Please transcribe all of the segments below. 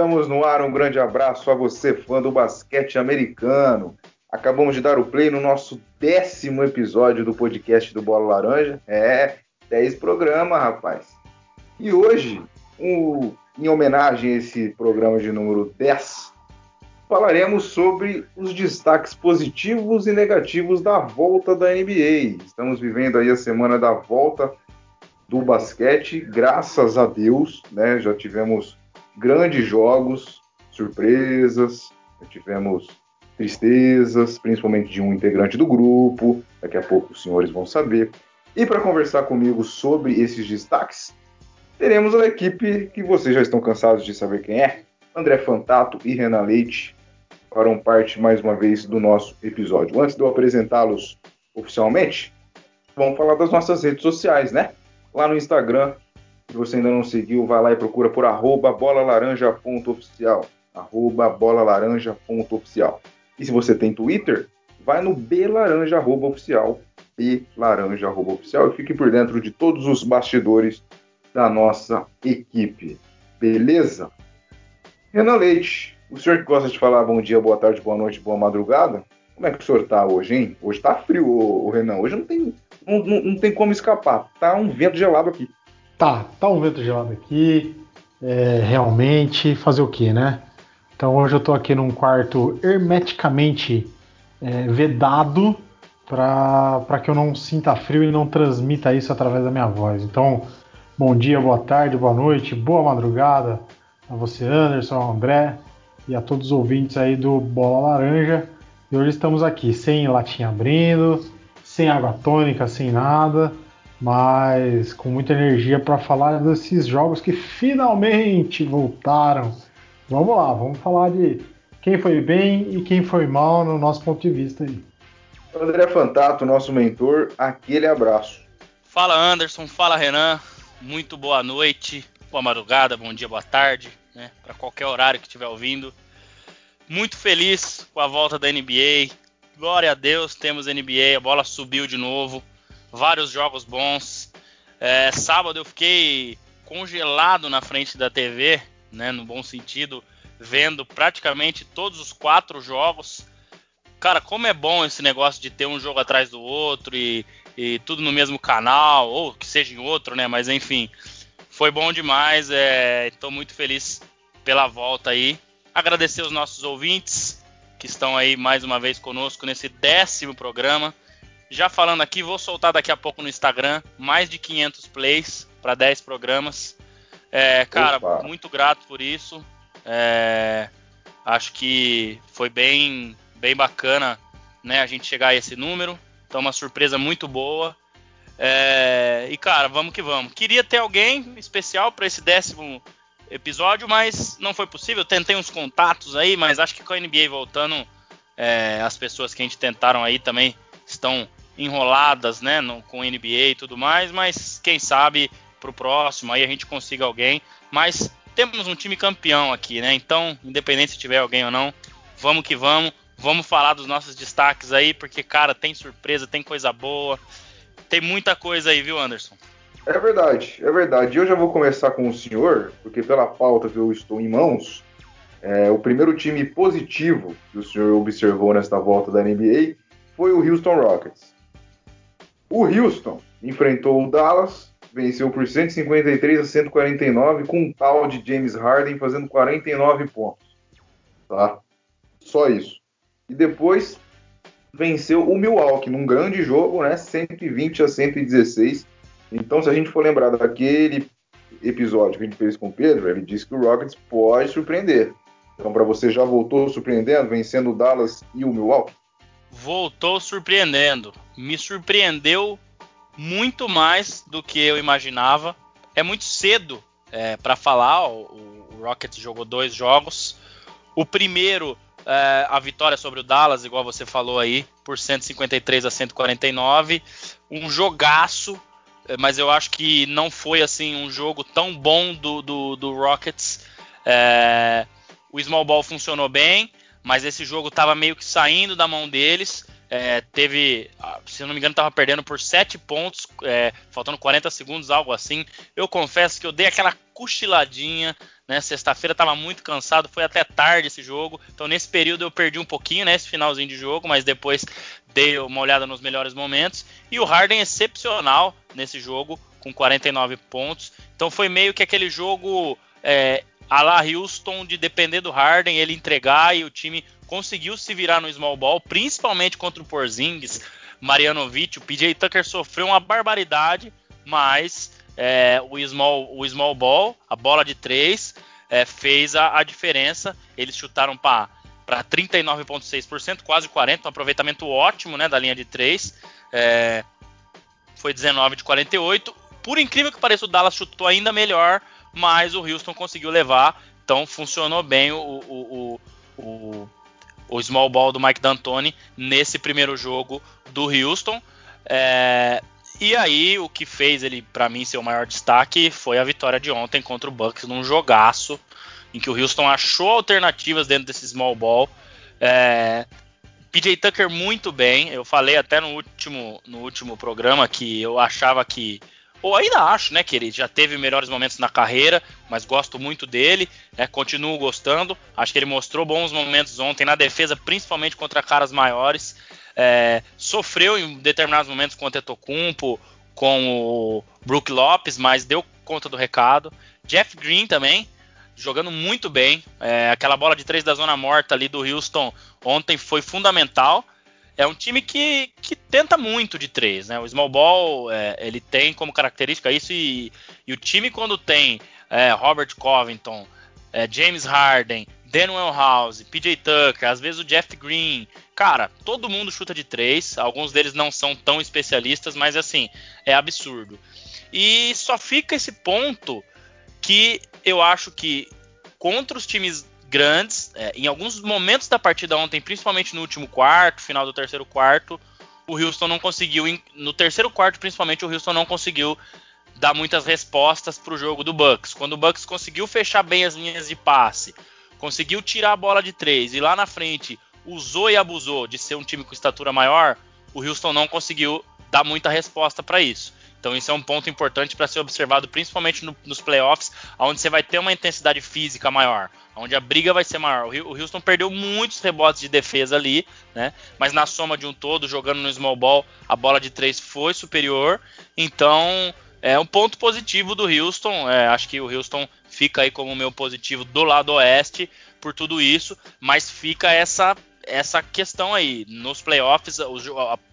Estamos no ar. Um grande abraço a você, fã do basquete americano. Acabamos de dar o play no nosso décimo episódio do podcast do Bola Laranja. É, 10 programa, rapaz. E hoje, um, em homenagem a esse programa de número 10, falaremos sobre os destaques positivos e negativos da volta da NBA. Estamos vivendo aí a semana da volta do basquete, graças a Deus, né? Já tivemos grandes jogos, surpresas, tivemos tristezas, principalmente de um integrante do grupo. Daqui a pouco os senhores vão saber. E para conversar comigo sobre esses destaques, teremos a equipe que vocês já estão cansados de saber quem é. André Fantato e Renan Leite farão parte mais uma vez do nosso episódio. Antes de eu apresentá-los oficialmente, vamos falar das nossas redes sociais, né? Lá no Instagram, se você ainda não seguiu, vai lá e procura por arroba bolalaranja.oficial. Arroba bolalaranja.oficial. E se você tem Twitter, vai no belaranja.oficial. Belaranja.oficial e fique por dentro de todos os bastidores da nossa equipe. Beleza? Renan Leite, o senhor que gosta de falar bom dia, boa tarde, boa noite, boa madrugada, como é que o senhor tá hoje, hein? Hoje tá frio, o Renan. Hoje não tem, não, não, não, tem como escapar. Tá um vento gelado aqui. Tá, tá um vento gelado aqui. É, realmente, fazer o que, né? Então hoje eu tô aqui num quarto hermeticamente é, vedado para que eu não sinta frio e não transmita isso através da minha voz. Então, bom dia, boa tarde, boa noite, boa madrugada a você, Anderson, ao André e a todos os ouvintes aí do Bola Laranja. E hoje estamos aqui sem latinha abrindo, sem água tônica, sem nada, mas com muita energia para falar desses jogos que finalmente voltaram. Vamos lá, vamos falar de quem foi bem e quem foi mal no nosso ponto de vista aí. André Fantato, nosso mentor, aquele abraço. Fala Anderson, fala Renan, muito boa noite, boa madrugada, bom dia, boa tarde, né, para qualquer horário que estiver ouvindo. Muito feliz com a volta da NBA. Glória a Deus, temos NBA, a bola subiu de novo. Vários jogos bons. É, sábado eu fiquei congelado na frente da TV, né, no bom sentido, vendo praticamente todos os quatro jogos. Cara, como é bom esse negócio de ter um jogo atrás do outro e, e tudo no mesmo canal, ou que seja em outro, né? Mas enfim, foi bom demais. Estou é, muito feliz pela volta aí agradecer os nossos ouvintes que estão aí mais uma vez conosco nesse décimo programa. Já falando aqui, vou soltar daqui a pouco no Instagram mais de 500 plays para 10 programas. É, cara, Opa. muito grato por isso. É, acho que foi bem, bem bacana né, a gente chegar a esse número. Então, uma surpresa muito boa. É, e, cara, vamos que vamos. Queria ter alguém especial para esse décimo episódio, mas não foi possível. Tentei uns contatos aí, mas acho que com a NBA voltando, é, as pessoas que a gente tentaram aí também estão enroladas, né, no, com NBA e tudo mais, mas quem sabe pro próximo aí a gente consiga alguém. Mas temos um time campeão aqui, né? Então, independente se tiver alguém ou não, vamos que vamos. Vamos falar dos nossos destaques aí, porque, cara, tem surpresa, tem coisa boa. Tem muita coisa aí, viu, Anderson? É verdade, é verdade. Eu já vou começar com o senhor, porque pela pauta que eu estou em mãos, é, o primeiro time positivo que o senhor observou nesta volta da NBA foi o Houston Rockets. O Houston enfrentou o Dallas, venceu por 153 a 149, com um tal de James Harden fazendo 49 pontos. Tá? Só isso. E depois venceu o Milwaukee num grande jogo, né? 120 a 116 então, se a gente for lembrar daquele episódio que a gente fez com o Pedro, ele disse que o Rockets pode surpreender. Então, para você, já voltou surpreendendo, vencendo o Dallas e o Milwaukee? Voltou surpreendendo. Me surpreendeu muito mais do que eu imaginava. É muito cedo é, para falar. O, o, Rockets jogou dois jogos. O primeiro, é, a vitória sobre o Dallas, igual você falou aí, por 153 a 149. Um jogaço é, mas eu acho que não foi assim um jogo tão bom do, do, do Rockets. É, o small ball funcionou bem, mas esse jogo estava meio que saindo da mão deles. é, teve, ah, se não me engano, estava perdendo por 7 pontos, é, faltando 40 segundos, algo assim. Eu confesso que eu dei aquela cochiladinha, né? Sexta-feira estava muito cansado, foi até tarde esse jogo. Então nesse período eu perdi um pouquinho, né? Esse finalzinho de jogo, mas depois dei uma olhada nos melhores momentos. E o Harden excepcional nesse jogo, com 49 pontos. Então foi meio que aquele jogo é, a la Houston de depender do Harden, ele entregar e o time conseguiu se virar no small ball, principalmente contra o Porzingis, Marianovic, o PJ Tucker sofreu uma barbaridade, mas é, o, small, o small ball, a bola de três, é, fez a, a, diferença. Eles chutaram para 39,6%, quase 40%, um aproveitamento ótimo né, da linha de três. É, foi 19 de 48. Por incrível que pareça, o Dallas chutou ainda melhor, mas o Houston conseguiu levar. Então funcionou bem o, o, o, o, o small ball do Mike D'Antoni nesse primeiro jogo do Houston. É, e aí o que fez ele para mim ser o maior destaque foi a vitória de ontem contra o Bucks num jogaço em que o Houston achou alternativas dentro desse small ball. É, PJ Tucker muito bem. Eu falei até no último, no último programa que eu achava que ou ainda acho, né, que ele já teve melhores momentos na carreira, mas gosto muito dele, né, continuo gostando. Acho que ele mostrou bons momentos ontem na defesa, principalmente contra caras maiores. É, sofreu em determinados momentos com o Tetocumpo, com o Brook Lopes, mas deu conta do recado. Jeff Green também, jogando muito bem. É, aquela bola de três da zona morta ali do Houston ontem foi fundamental é um time que, que tenta muito de três, né? O small ball é, ele tem como característica isso e, e o time quando tem é, Robert Covington, é, James Harden, Daniel House, PJ Tucker, às vezes o Jeff Green, cara, todo mundo chuta de três. Alguns deles não são tão especialistas, mas assim é absurdo. E só fica esse ponto que eu acho que contra os times grandes. É, em alguns momentos da partida ontem, principalmente no último quarto, final do terceiro quarto, o Houston não conseguiu. No terceiro quarto, principalmente, o Houston não conseguiu dar muitas respostas para o jogo do Bucks. Quando o Bucks conseguiu fechar bem as linhas de passe, conseguiu tirar a bola de três e lá na frente usou e abusou de ser um time com estatura maior, o Houston não conseguiu dar muita resposta para isso. Então isso é um ponto importante para ser observado, principalmente no, nos playoffs, onde você vai ter uma intensidade física maior, onde a briga vai ser maior. O Houston perdeu muitos rebotes de defesa ali, né? Mas na soma de um todo, jogando no small ball, a bola de três foi superior. Então é um ponto positivo do Houston. É, acho que o Houston fica aí como meu positivo do lado oeste por tudo isso, mas fica essa essa questão aí. Nos playoffs, a,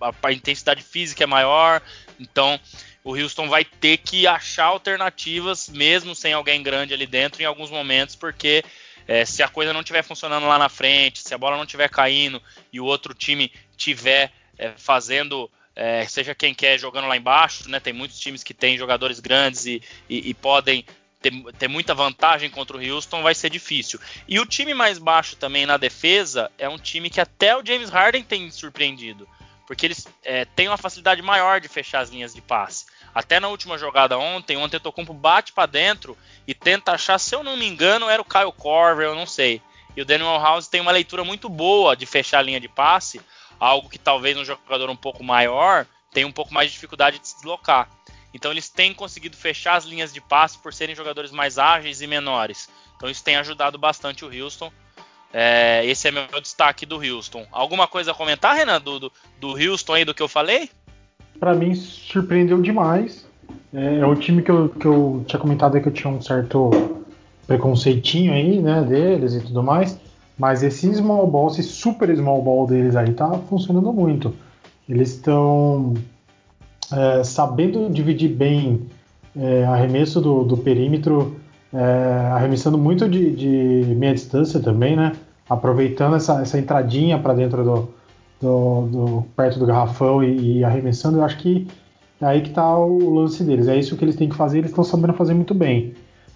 a, a, intensidade física é maior, então o Houston vai ter que achar alternativas, mesmo sem alguém grande ali dentro, em alguns momentos, porque é, se a coisa não estiver funcionando lá na frente, se a bola não estiver caindo e o outro time estiver é, fazendo, é, seja quem quer jogando lá embaixo, né? Tem muitos times que têm jogadores grandes e, e, e podem ter, ter, muita vantagem contra o Houston, vai ser difícil. E o time mais baixo também na defesa é um time que até o James Harden tem surpreendido. Porque eles é, têm uma facilidade maior de fechar as linhas de passe. Até na última jogada ontem, o Antetokounmpo bate para dentro e tenta achar, se eu não me engano, era o Kyle Corver, eu não sei. E o Daniel House tem uma leitura muito boa de fechar a linha de passe, algo que talvez um jogador um pouco maior tenha um pouco mais de dificuldade de se deslocar. Então eles têm conseguido fechar as linhas de passe por serem jogadores mais ágeis e menores. Então isso tem ajudado bastante o Houston. É, esse é meu destaque do Houston. Alguma coisa a comentar, Renan, do, do, do Houston aí do que eu falei? Para mim surpreendeu demais. É, é o time que eu, que eu tinha comentado que eu tinha um certo preconceitinho aí, né, deles e tudo mais. Mas esse small ball, esse super small ball deles aí tá funcionando muito. Eles estão é, sabendo dividir bem é, arremesso do, do perímetro, é, arremessando muito de, de, meia distância também, né? Aproveitando essa, essa entradinha para dentro do, do, do, perto do garrafão e, e, arremessando, eu acho que é aí que está o lance deles. É isso que eles têm que fazer, eles estão sabendo fazer muito bem.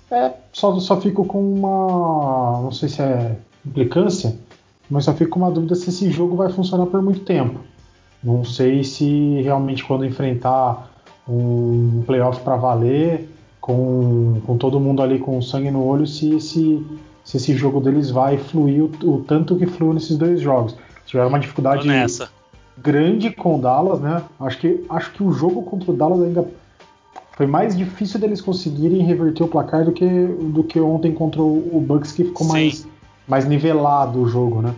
É, só, só fico com uma. Não sei se é implicância, mas só fico com uma dúvida se esse jogo vai funcionar por muito tempo. Não sei se realmente quando enfrentar um playoff para valer, com, com todo mundo ali com sangue no olho, se esse, se esse jogo deles vai fluir o, o tanto que fluiu nesses dois jogos tiveram uma dificuldade grande com o Dallas, né? Acho que, acho que o jogo contra o Dallas ainda foi mais difícil deles conseguirem reverter o placar do que, do que ontem contra o, Bucks, que ficou mais, mais nivelado o jogo, né?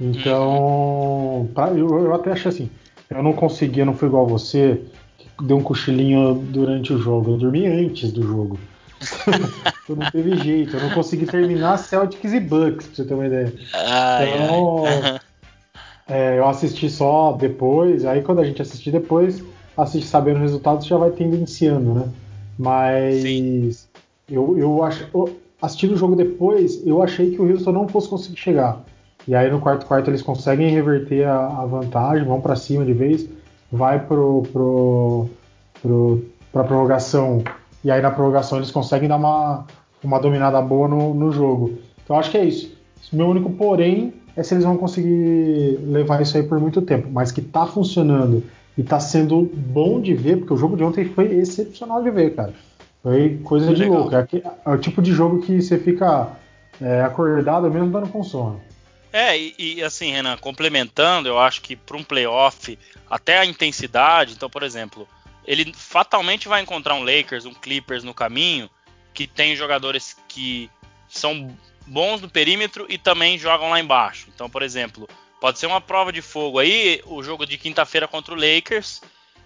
Então, uhum. pra, eu, eu até acho assim, eu não consegui, eu não fui igual a você, que deu um cochilinho durante o jogo, eu dormi antes do jogo. eu não teve jeito, eu não consegui terminar Celtics e Bucks, pra você ter uma ideia. Ai, então. É, eu assisti só depois, aí quando a gente assistir depois, assiste sabendo o resultado, você já vai tendenciando, né? Mas Sim. eu, eu acho. Assistindo o jogo depois, eu achei que o Houston não fosse conseguir chegar. E aí no quarto quarto eles conseguem reverter a, a vantagem, vão para cima de vez, vai pro, pro, pro, pra prorrogação. E aí na prorrogação eles conseguem dar uma, uma dominada boa no, no jogo. Então acho que é isso. Meu único porém é se eles vão conseguir levar isso aí por muito tempo. Mas que tá funcionando e tá sendo bom de ver, porque o jogo de ontem foi excepcional de ver, cara. Foi coisa de louco. É, é, o tipo de jogo que você fica é, acordado mesmo dando com sono. É, e, e, assim, Renan, complementando, eu acho que para um playoff, até a intensidade, então, por exemplo, ele fatalmente vai encontrar um Lakers, um Clippers no caminho, que tem jogadores que são bons no perímetro e também jogam lá embaixo. Então, por exemplo, pode ser uma prova de fogo aí, o jogo de quinta-feira contra o Lakers,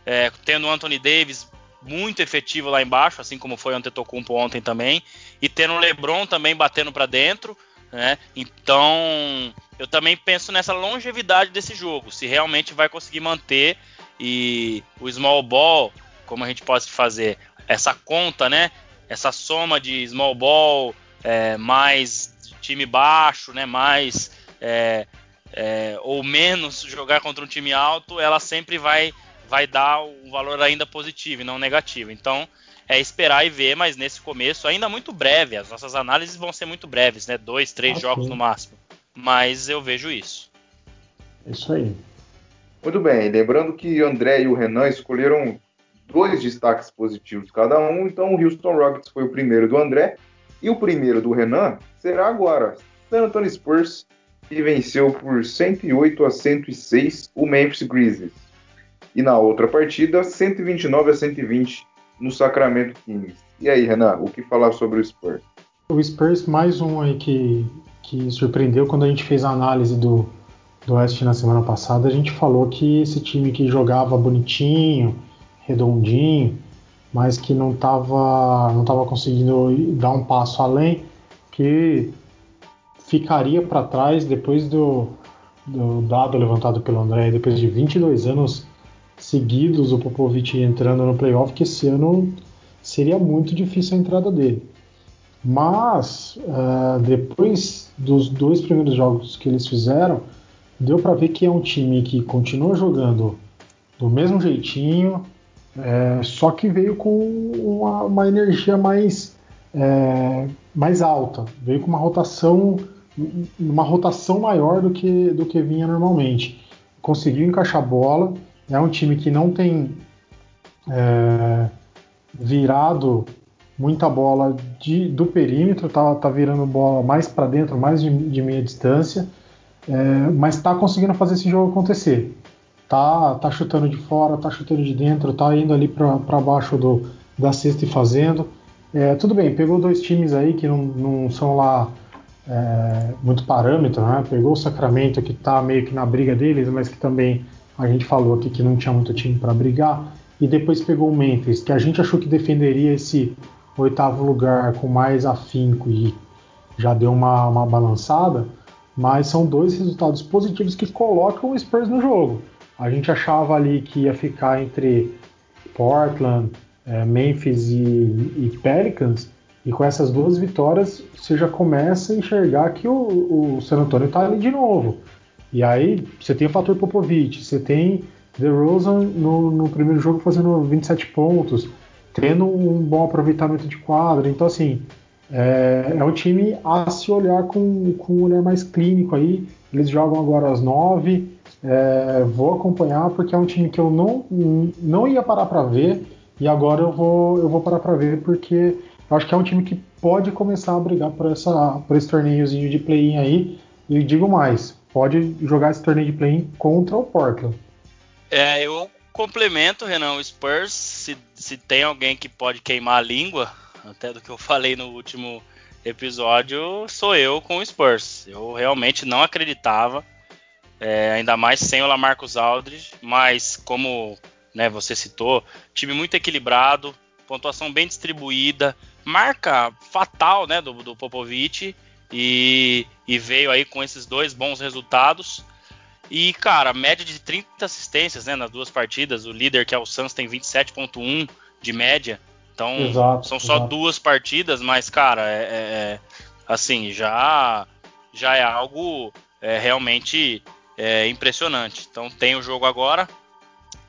é, tendo o Anthony Davis muito efetivo lá embaixo, assim como foi o Antetokounmpo ontem também, e tendo o LeBron também batendo para dentro, né? Então, eu também penso nessa longevidade desse jogo, se realmente vai conseguir manter e o small ball, como a gente pode fazer essa conta, né? Essa soma de small ball é, mais time baixo, né? Mais é, é, ou menos jogar contra um time alto, ela sempre vai vai dar um valor ainda positivo e não negativo. Então é esperar e ver, mas nesse começo ainda muito breve. As nossas análises vão ser muito breves, né? Dois, três okay. jogos no máximo. Mas eu vejo isso. Isso aí. Muito bem. Lembrando que o André e o Renan escolheram dois destaques positivos cada um. Então o Houston Rockets foi o primeiro do André e o primeiro do Renan será agora. San Antonio Spurs que venceu por 108 a 106 o Memphis Grizzlies. E na outra partida, 129 a 120 no Sacramento Kings. E aí, Renan, o que falar sobre o Spurs? O Spurs, mais um aí que, que surpreendeu quando a gente fez a análise do, do West na semana passada. A gente falou que esse time que jogava bonitinho, redondinho, mas que não estava não tava conseguindo dar um passo além, que ficaria para trás depois do, do, dado levantado pelo André, depois de 22 anos seguidos o Popovich entrando no playoff, que esse ano seria muito difícil a entrada dele. Mas uh, depois dos dois primeiros jogos que eles fizeram, deu para ver que é um time que continua jogando do mesmo jeitinho, é, só que veio com uma, uma energia mais, é, mais alta, veio com uma rotação uma rotação maior do que, do que vinha normalmente. Conseguiu encaixar bola, é um time que não tem é, virado muita bola de, do perímetro, tá, tá virando bola mais para dentro, mais de, de meia distância, é, mas está conseguindo fazer esse jogo acontecer. Tá, tá chutando de fora, tá chutando de dentro, tá indo ali para baixo do, da cesta e fazendo. É, tudo bem, pegou dois times aí que não, não são lá é, muito parâmetro, né? Pegou o Sacramento que está meio que na briga deles, mas que também a gente falou aqui que não tinha muito time para brigar, e depois pegou o Memphis, que a gente achou que defenderia esse oitavo lugar com mais afinco e já deu uma, uma balançada, mas são dois resultados positivos que colocam o Spurs no jogo. A gente achava ali que ia ficar entre Portland, é, Memphis e, e Pelicans, e com essas duas vitórias, você já começa a enxergar que o, o San Antonio está ali de novo. E aí você tem o fator Popovich, você tem DeRozan no, no primeiro jogo fazendo 27 pontos, tendo um bom aproveitamento de quadra. Então, assim, é, é um time a se olhar com, com um olhar mais clínico aí. Eles jogam agora às 9. É, vou acompanhar porque é um time que eu não, não ia parar para ver e agora eu vou, eu vou parar para ver porque acho que é um time que pode começar a brigar por, essa, por esse torneiozinho de play-in aí. E digo mais, pode jogar esse torneio de play contra o Portland. É, eu complemento, Renan, o Spurs, se, se tem alguém que pode queimar a língua, até do que eu falei no último episódio, sou eu com o Spurs. Eu realmente não acreditava, é, ainda mais sem o Lamarcus Aldridge, mas como né, você citou, time muito equilibrado, pontuação bem distribuída, marca fatal né, do, do Popovich e, e veio aí com esses dois bons resultados. E, cara, média de 30 assistências né, nas duas partidas. O líder, que é o Suns, tem 27,1 de média. Então, exato, são só exato. duas partidas, mas, cara, é, é, é, assim, já, já é algo é, realmente é, impressionante. Então, tem o jogo agora,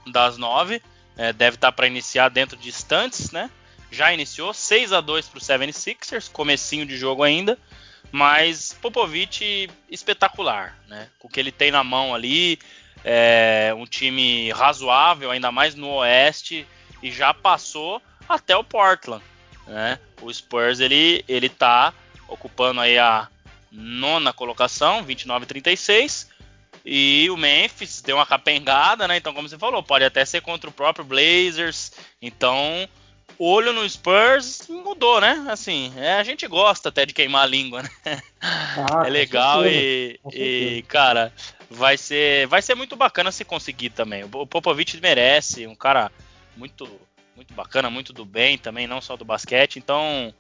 das nove. É, deve estar tá para iniciar dentro de instantes, né? Já iniciou 6 a 2 para o 76ers, comecinho de jogo ainda. Mas Popovich espetacular, né? Com o que ele tem na mão ali, é um time razoável, ainda mais no Oeste, e já passou até o Portland, né? O Spurs ele ele tá ocupando aí a nona colocação, 29-36, e o Memphis deu uma capengada, né? Então, como você falou, pode até ser contra o próprio Blazers. Então, olho no Spurs mudou, né? Assim, é, a gente gosta até de queimar a língua, né? Ah, é legal e, e, cara, vai ser, vai ser muito bacana se conseguir também. O Popovich merece, um cara muito, muito bacana, muito do bem também, não só do basquete. Então,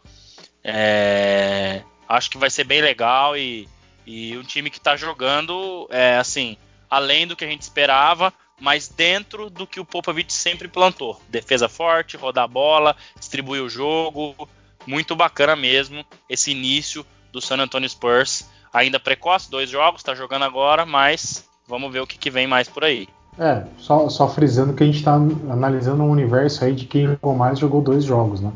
é, acho que vai ser bem legal e, e um time que tá jogando, é, assim, além do que a gente esperava mas dentro do que o Popovich sempre plantou. Defesa forte, rodar a bola, distribuir o jogo. Muito bacana mesmo esse início do San Antonio Spurs. Ainda precoce, dois jogos, está jogando agora, mas vamos ver o que, que, vem mais por aí. É, só, só frisando que a gente está analisando um universo aí de quem jogou mais jogou dois jogos, né?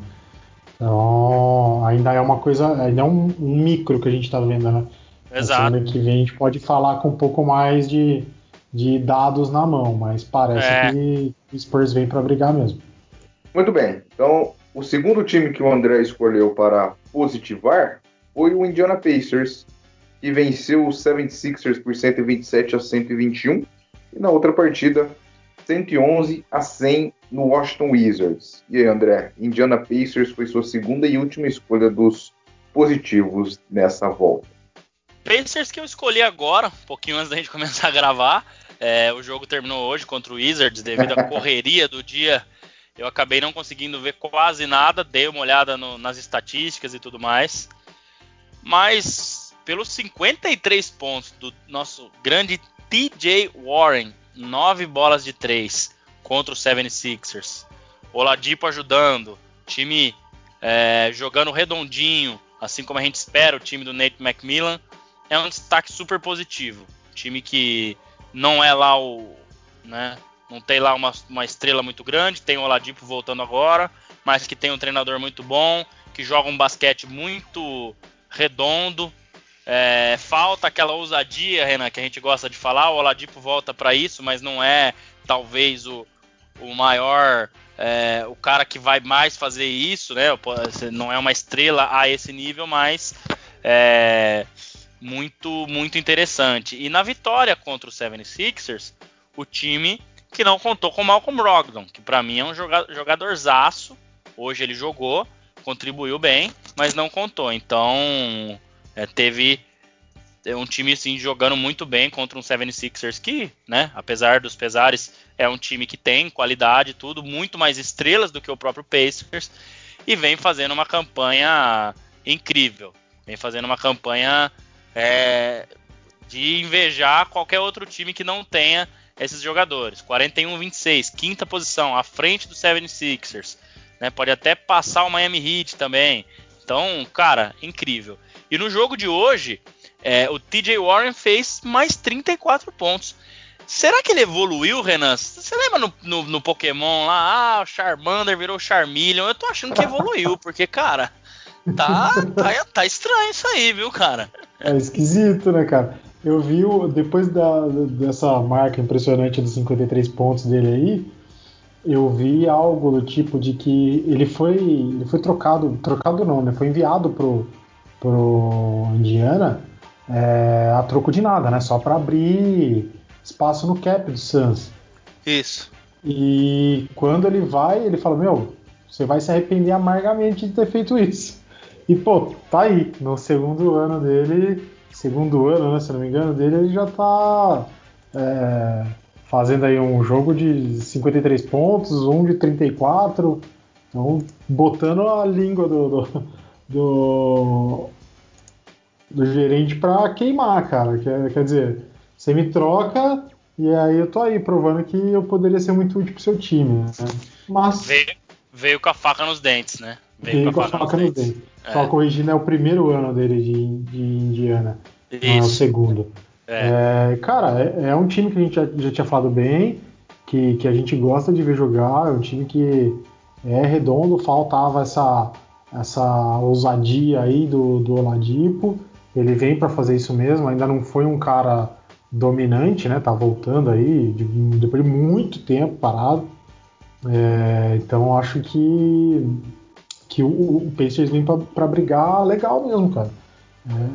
Então, ainda é uma coisa, ainda é um, um micro que a gente está vendo, né? Exato. Na semana que vem a gente pode falar com um pouco mais de, de dados na mão, mas parece é. que o Spurs vem para brigar mesmo. Muito bem. Então, o segundo time que o André escolheu para positivar foi o Indiana Pacers, que venceu o 76ers por 127 a 121 e na outra partida 111 a 100 no Washington Wizards. E aí, André, Indiana Pacers foi sua segunda e última escolha dos positivos nessa volta. Pacers que eu escolhi agora, um pouquinho antes da gente começar a gravar, é, o jogo terminou hoje contra o Wizards devido à correria do dia. Eu acabei não conseguindo ver quase nada, dei uma olhada no, nas estatísticas e tudo mais. Mas pelos 53 pontos do nosso grande TJ Warren, 9 bolas de 3 contra o 76ers. Oladipo ajudando, time é, jogando redondinho, assim como a gente espera o time do Nate McMillan. É um destaque super positivo. Time que não é lá o. Né, não tem lá uma, uma estrela muito grande, tem o Oladipo voltando agora, mas que tem um treinador muito bom, que joga um basquete muito redondo. É, falta aquela ousadia, Renan, que a gente gosta de falar. O Oladipo volta para isso, mas não é talvez o, o maior, é, o cara que vai mais fazer isso, né? Não é uma estrela a esse nível, mas é, muito muito interessante. E na vitória contra o 76ers, o time que não contou com o Malcolm Brogdon, que para mim é um jogadorzaço. Hoje ele jogou, contribuiu bem, mas não contou. Então, é, teve é, um time assim jogando muito bem contra um 76ers que, né, apesar dos pesares, é um time que tem qualidade, tudo, muito mais estrelas do que o próprio Pacers e vem fazendo uma campanha incrível. Vem fazendo uma campanha é, de invejar qualquer outro time que não tenha esses jogadores. 41-26, quinta posição, à frente do 76ers. Né? Pode até passar o Miami Heat também. Então, cara, incrível. E no jogo de hoje, é, o TJ Warren fez mais 34 pontos. Será que ele evoluiu, Renan? Você lembra no, no, no, Pokémon lá? Ah, o Charmander virou Charmeleon. Eu tô achando que evoluiu, porque, cara, Tá, tá, tá estranho isso aí, viu, cara? É esquisito, né, cara? Eu vi depois da, dessa marca impressionante dos 53 pontos dele aí, eu vi algo do tipo de que ele foi, ele foi trocado, trocado não, né? Foi enviado pro, pro Indiana é, a troco de nada, né? Só para abrir espaço no cap do Suns. Isso. E quando ele vai, ele fala: Meu, você vai se arrepender amargamente de ter feito isso. E pô, tá aí. No segundo ano dele, segundo ano, né? Se não me engano, dele, ele já tá é, fazendo aí um jogo de 53 pontos, um de 34. Então, botando a língua do, do, do, do gerente pra queimar, cara. Quer, quer dizer, você me troca e aí eu tô aí provando que eu poderia ser muito útil pro seu time. Né? Mas. Veio, veio com a faca nos dentes, né? Veio, com a faca, nos, dentes. É. Só corrigindo, é o primeiro ano dele de, de Indiana. Isso. Não é o segundo. É. É, cara, é, é, um time que a gente já, já tinha falado bem, que, que a gente gosta de ver jogar, é um time que é redondo, faltava essa, essa ousadia aí do, do Oladipo. Ele vem para fazer isso mesmo, ainda não foi um cara dominante, né? Tá voltando aí de, depois de muito tempo parado. É, então acho que, que o, o Pacers vem para brigar legal mesmo, cara.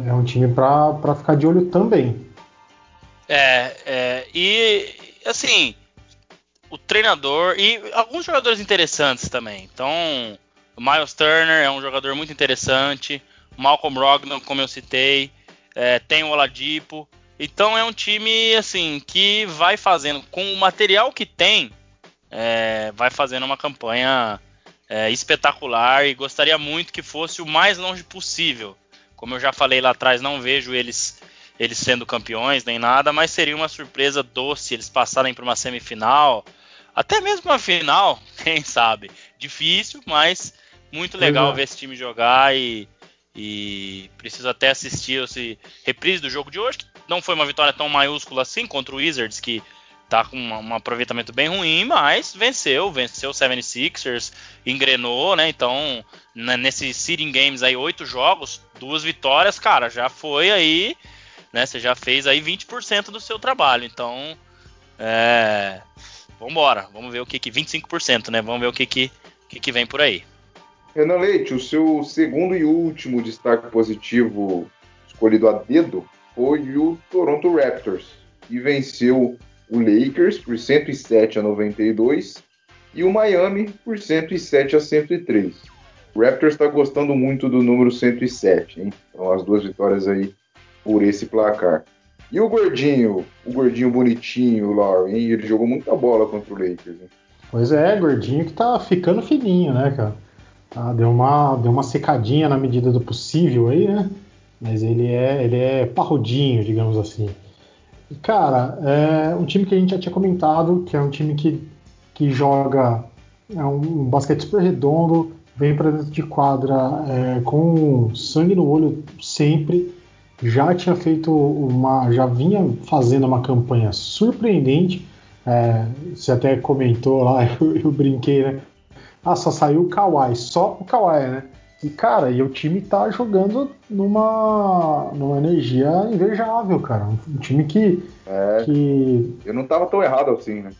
É, é um time para ficar de olho também. É, é, e assim, o treinador e alguns jogadores interessantes também. Então, o Miles Turner é um jogador muito interessante. Malcolm Brogdon, como eu citei, é, tem o Oladipo. Então é um time assim que vai fazendo com o material que tem, é, vai fazendo uma campanha é, espetacular e gostaria muito que fosse o mais longe possível. Como eu já falei lá atrás, não vejo eles eles sendo campeões nem nada, mas seria uma surpresa doce eles passarem para uma semifinal, até mesmo uma final, quem sabe. Difícil, mas muito legal uhum. ver esse time jogar e, e preciso até assistir esse reprise do jogo de hoje, que não foi uma vitória tão maiúscula assim contra o Wizards, que tá com um aproveitamento bem ruim, mas venceu, venceu o 76ers, engrenou, né? Então, nesse seeding games aí, oito jogos, duas vitórias, cara, já foi aí, né? Você já fez aí 20% do seu trabalho. Então, é, vambora, vamos ver o que que 25%, né? Vamos ver o que que, que, que vem por aí. Renan Leite, o seu segundo e último destaque positivo escolhido a dedo foi o Toronto Raptors, que venceu o Lakers por 107 a 92 e o Miami por 107 a 103. O Raptors está gostando muito do número 107, hein? Então as duas vitórias aí por esse placar. E o gordinho, o gordinho bonitinho, o Laurie, hein? Ele jogou muita bola contra o Lakers, hein? Pois é, gordinho que tá ficando fininho, né, cara? Ah, deu, uma, deu uma secadinha na medida do possível aí, né? Mas ele é, ele é parrudinho, digamos assim. Cara, é um time que a gente já tinha comentado, que é um time que, que joga é um, um basquete super redondo, vem para dentro de quadra é, com sangue no olho sempre. Já tinha feito uma. já vinha fazendo uma campanha surpreendente. É, você até comentou lá, eu, eu brinquei, né? Ah, só saiu o Kawhi, só o Kawhi, né? E, cara, e o time tá jogando numa, numa energia invejável, cara. Um time que, é, que. Eu não tava tão errado assim, né?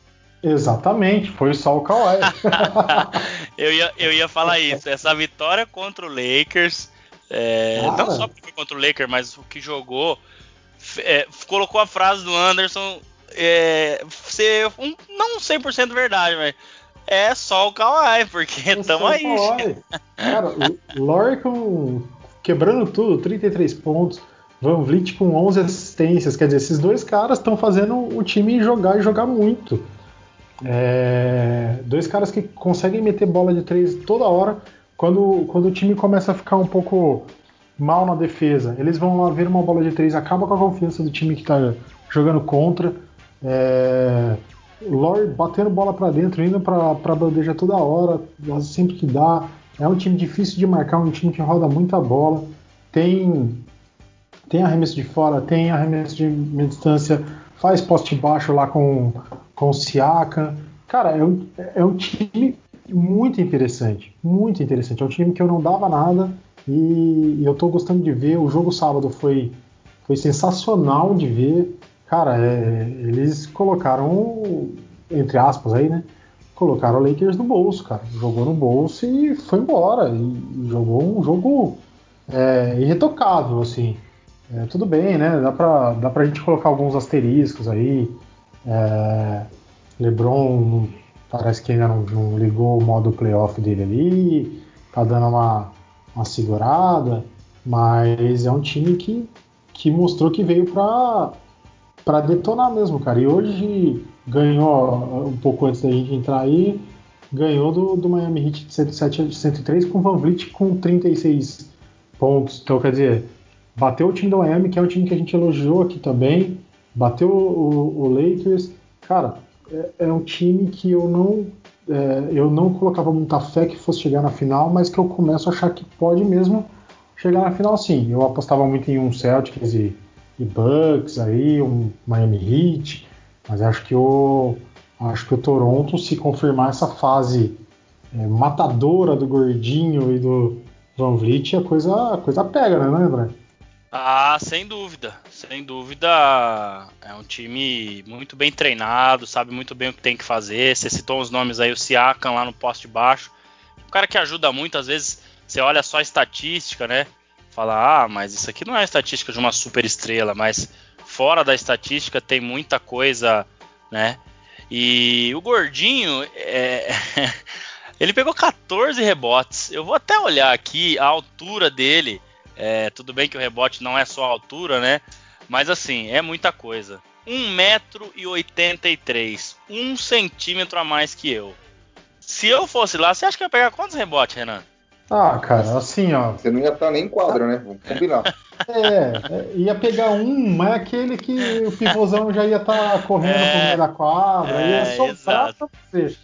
Exatamente, foi só o Kawhi. eu, ia, eu ia falar isso. Essa vitória contra o Lakers, é, não só porque foi contra o Lakers, mas o que jogou, é, colocou a frase do Anderson é, ser um, não 100% verdade, mas é só o Kawhi, porque estamos aí. Cara, o Lore com, quebrando tudo, 33 pontos. Van Vliet com 11 assistências. Quer dizer, esses dois caras estão fazendo o time jogar e jogar muito. É, dois caras que conseguem meter bola de três toda hora. Quando, quando o time começa a ficar um pouco mal na defesa, eles vão lá ver uma bola de três, acaba com a confiança do time que está jogando contra. É, Lore batendo bola para dentro, indo para bandeja toda hora, sempre que dá. É um time difícil de marcar, um time que roda muita bola. Tem tem arremesso de fora, tem arremesso de meia distância, faz poste baixo lá com, com o Siaka. Cara, é um, é um time muito interessante, muito interessante. É um time que eu não dava nada e, e eu tô gostando de ver. O jogo sábado foi, foi sensacional de ver. Cara, é, eles colocaram, entre aspas aí, né? Colocaram o Lakers no bolso, cara. Jogou no bolso e foi embora. E, e jogou um jogo é, irretocável, assim. é, tudo bem, né? Dá pra, dá pra gente colocar alguns asteriscos aí. É, LeBron parece que ainda não, não, ligou o modo playoff dele ali, tá dando uma, uma segurada, mas é um time que, que mostrou que veio pra, pra detonar mesmo, cara. E hoje ganhou, um pouco antes da gente entrar aí, ganhou do, do Miami Heat de 107 a 103 com o Van Vliet com 36 pontos. Então, quer dizer, bateu o time do Miami, que é um time que a gente elogiou aqui também, bateu o, o Lakers. Cara, é, é, um time que eu não, é, eu não colocava muita fé que fosse chegar na final, mas que eu começo a achar que pode mesmo chegar na final sim. Eu apostava muito em um Celtics e, e Bucks aí, um Miami Heat, mas acho que o acho que o Toronto se confirmar essa fase é, matadora do Gordinho e do Van Vliet, a coisa, a coisa pega, né, André? Ah, sem dúvida. Sem dúvida é um time muito bem treinado, sabe muito bem o que tem que fazer. Você citou os nomes aí, o Siakam lá no poste baixo. Um cara que ajuda muito, às vezes você olha só a estatística, né? Fala, ah, mas isso aqui não é estatística de uma super estrela, mas fora da estatística tem muita coisa, né? E o Gordinho, é... ele pegou 14 rebotes. Eu vou até olhar aqui a altura dele é, tudo bem que o rebote não é só a altura, né? Mas assim, é muita coisa. 1,83m, 1 centímetro a mais que eu. Se eu fosse lá, você acha que eu ia pegar quantos rebotes, Renan? Ah, cara, assim, ó. Você não ia estar nem em quadra, né? Vamos combinar. É, é, ia pegar um, mas é aquele que o pivôzão já ia estar tá correndo é, pro meio da quadra, é, ia soltar pra você.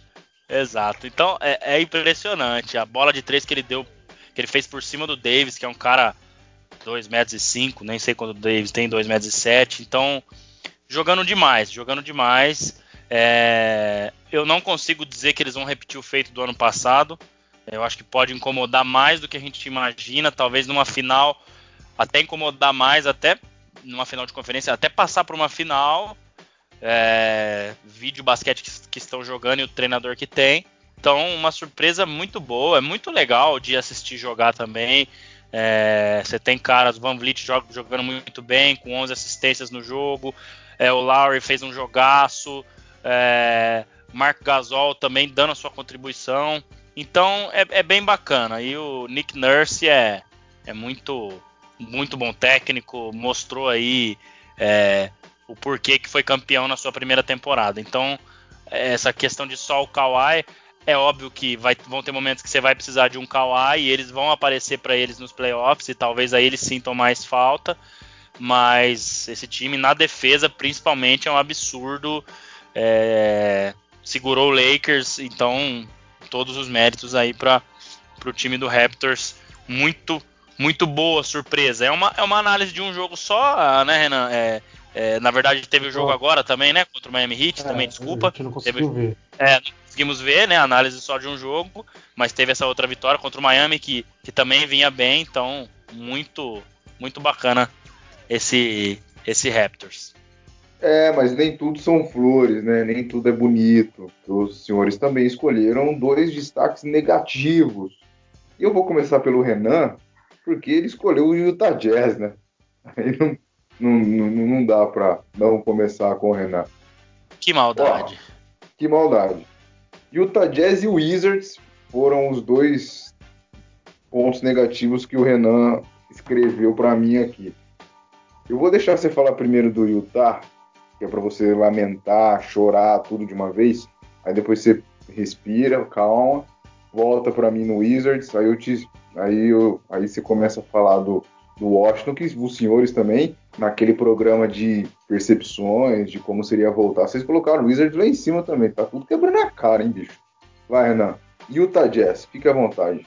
Exato. Então é, é, impressionante. A bola de três que ele deu, que ele fez por cima do Davis, que é um cara 2 metros e 5, nem sei quando o Davis tem 2 metros e 7, então jogando demais, jogando demais. É, eu não consigo dizer que eles vão repetir o feito do ano passado. Eu acho que pode incomodar mais do que a gente imagina, talvez numa final até incomodar mais, até numa final de conferência, até passar para uma final. É, vídeo basquete que, que estão jogando e o treinador que tem. Então, uma surpresa muito boa, é muito legal de assistir jogar também. É, você tem caras, Van Vliet jogando muito bem, com 11 assistências no jogo. É, o Lowry fez um jogaço. É, Mark Gasol também dando a sua contribuição. Então é, é, bem bacana. E o Nick Nurse é, é muito, muito bom técnico. Mostrou aí é, o porquê que foi campeão na sua primeira temporada. Então essa questão de só o Kawhi é óbvio que vai, vão ter momentos que você vai precisar de um Kawhi e eles vão aparecer para eles nos playoffs e talvez aí eles sintam mais falta. Mas esse time na defesa, principalmente, é um absurdo. É, segurou o Lakers, então todos os méritos aí para o time do Raptors. Muito, muito boa surpresa. É uma, é uma análise de um jogo só, né, Renan? É, é, na verdade, teve o jogo agora também, né? Contra o Miami Heat, é, também, desculpa. Não conseguiu teve, ver. É, conseguimos ver, né? Análise só de um jogo, mas teve essa outra vitória contra o Miami que, que também vinha bem, então muito muito bacana esse esse Raptors. É, mas nem tudo são flores, né? Nem tudo é bonito. Os senhores também escolheram dois destaques negativos. E eu vou começar pelo Renan, porque ele escolheu o Utah Jazz, né? Aí não, não, não, não dá para não começar com o Renan. Que maldade. Ó, que maldade. Utah Jazz e Wizards foram os dois pontos negativos que o Renan escreveu para mim aqui. Eu vou deixar você falar primeiro do Utah, que é para você lamentar, chorar tudo de uma vez. Aí depois você respira, calma, volta para mim no Wizards. Aí eu te, aí eu, aí você começa a falar do, do Washington, que os senhores também naquele programa de percepções, de como seria voltar. Vocês colocaram o Wizards lá em cima também, tá tudo quebrando a cara, hein, bicho? Vai, Renan. Utah Jazz, fique à vontade.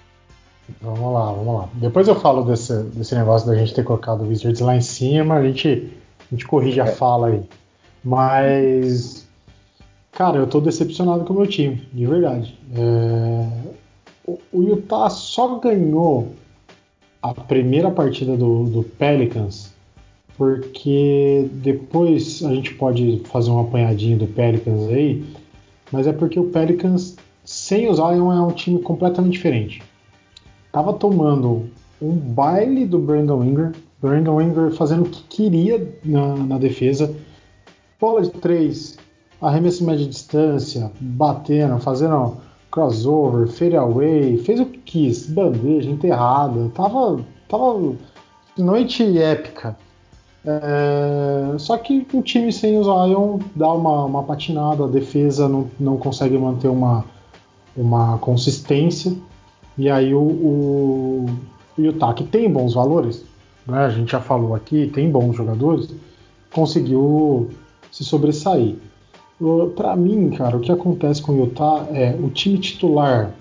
Vamos lá, vamos lá. Depois eu falo desse, desse negócio da gente ter colocado o Wizards lá em cima, a gente, a gente corrige a é. fala aí. Mas, cara, eu tô decepcionado com o meu time, de verdade. É, o, Utah só ganhou a primeira partida do, do Pelicans porque depois a gente pode fazer um apanhadinho do Pelicans aí, mas é porque o Pelicans sem o Zion é um time completamente diferente. Tava tomando um baile do Brandon Ingram, Brandon Ingram fazendo o que queria na, na defesa. Bola de três, arremesso média distância, batendo, fazendo crossover, fadeaway, fez o que quis, bandeja, enterrada, tava, tava noite épica. É, só que o time sem o Zion dá uma, uma patinada, a defesa não, não consegue manter uma, uma consistência, e aí o, o, o Utah, que tem bons valores, né, a gente já falou aqui, tem bons jogadores, conseguiu se sobressair. Para mim, cara, o que acontece com o Utah é o time titular,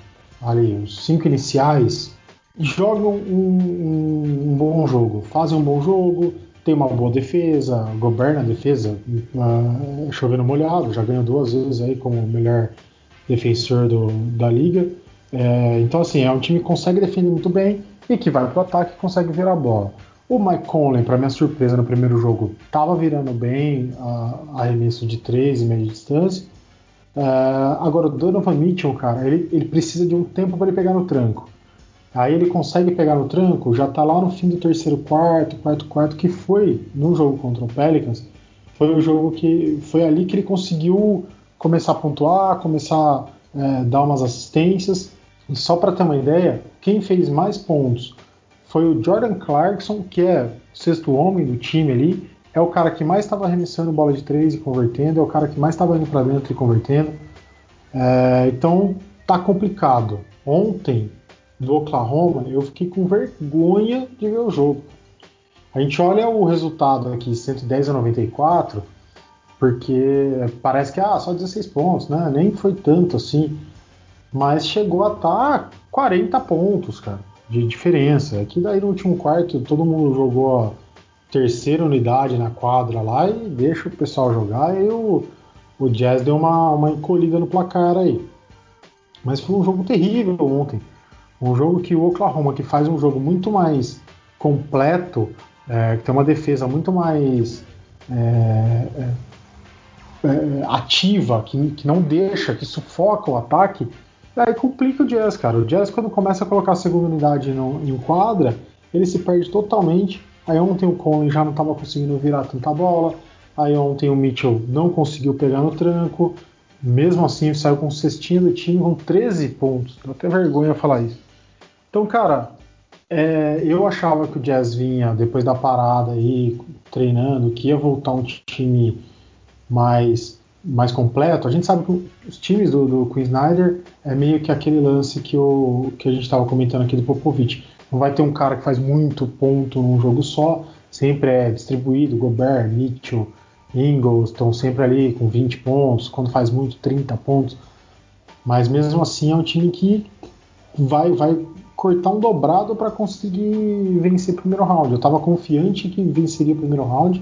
ali, os cinco iniciais, jogam um, um, bom jogo, fazem um bom jogo, tem uma boa defesa, Gobert na defesa, uh, chovendo molhado, já ganhou duas vezes aí como melhor defensor do, da liga. É, então, assim, é um time que consegue defender muito bem e que vai para o ataque e consegue virar a bola. O Mike Conley, para minha surpresa no primeiro jogo, estava virando bem a, arremesso de 3 e média distância. É, agora, o Donovan Mitchell, cara, ele, ele precisa de um tempo para ele pegar no tranco. Aí ele consegue pegar no tranco, já está lá no fim do terceiro quarto, quarto quarto, que foi no jogo contra o Pelicans, foi o jogo que foi ali que ele conseguiu começar a pontuar, começar a é, dar umas assistências. E só para ter uma ideia, quem fez mais pontos foi o Jordan Clarkson, que é o sexto homem do time ali, é o cara que mais estava arremessando bola de três e convertendo, é o cara que mais estava indo para dentro e convertendo. É, então tá complicado. Ontem do Oklahoma, eu fiquei com vergonha de ver o jogo. A gente olha o resultado aqui, 110 a 94, porque parece que ah, só 16 pontos, né? Nem foi tanto assim. Mas chegou a estar tá 40 pontos, cara de diferença. É que daí no último quarto todo mundo jogou a terceira unidade na quadra lá e deixa o pessoal jogar e o, o Jazz deu uma, uma encolhida no placar aí. Mas foi um jogo terrível ontem. Um jogo que o Oklahoma, que faz um jogo muito mais completo, é, que tem uma defesa muito mais é, é, é ativa, que, que não deixa, que sufoca o ataque, Aí complica o Jazz, cara. O Jazz, quando começa a colocar a segunda unidade no, em quadra, ele se perde totalmente. Aí ontem o Conley já não estava conseguindo virar tanta bola. Aí ontem o Mitchell não conseguiu pegar no tranco. Mesmo assim, saiu com cestinha do time com 13 pontos. Dá até vergonha falar isso. Então, cara, é, eu achava que o Jazz vinha depois da parada aí, treinando, que ia voltar um time mais mais completo, a gente sabe que os times do, do Queen Snyder é meio que aquele lance que, o, que a gente estava comentando aqui do Popovich. Não vai ter um cara que faz muito ponto num jogo só, sempre é distribuído. Gobert, Mitchell, Ingles estão sempre ali com 20 pontos, quando faz muito, 30 pontos. Mas mesmo assim é um time que vai, vai cortar um dobrado para conseguir vencer o primeiro round. Eu estava confiante que venceria o primeiro round,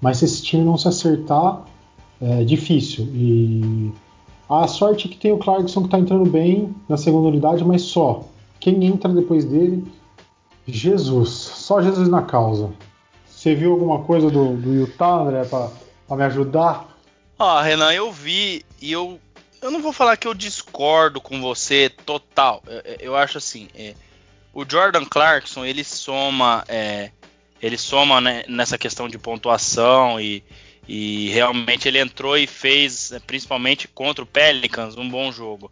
mas se esse time não se acertar, é difícil. E a sorte é que tem o Clarkson que está entrando bem na segunda unidade, mas só. Quem entra depois dele? Jesus. Só Jesus na causa. Você viu alguma coisa do, do Utah, André, para me ajudar? Ah, Renan, eu vi e eu, eu não vou falar que eu discordo com você total. Eu, eu acho assim, é, o Jordan Clarkson ele soma, é, ele soma né, nessa questão de pontuação e, e realmente ele entrou e fez, né, principalmente contra o Pelicans, um bom jogo.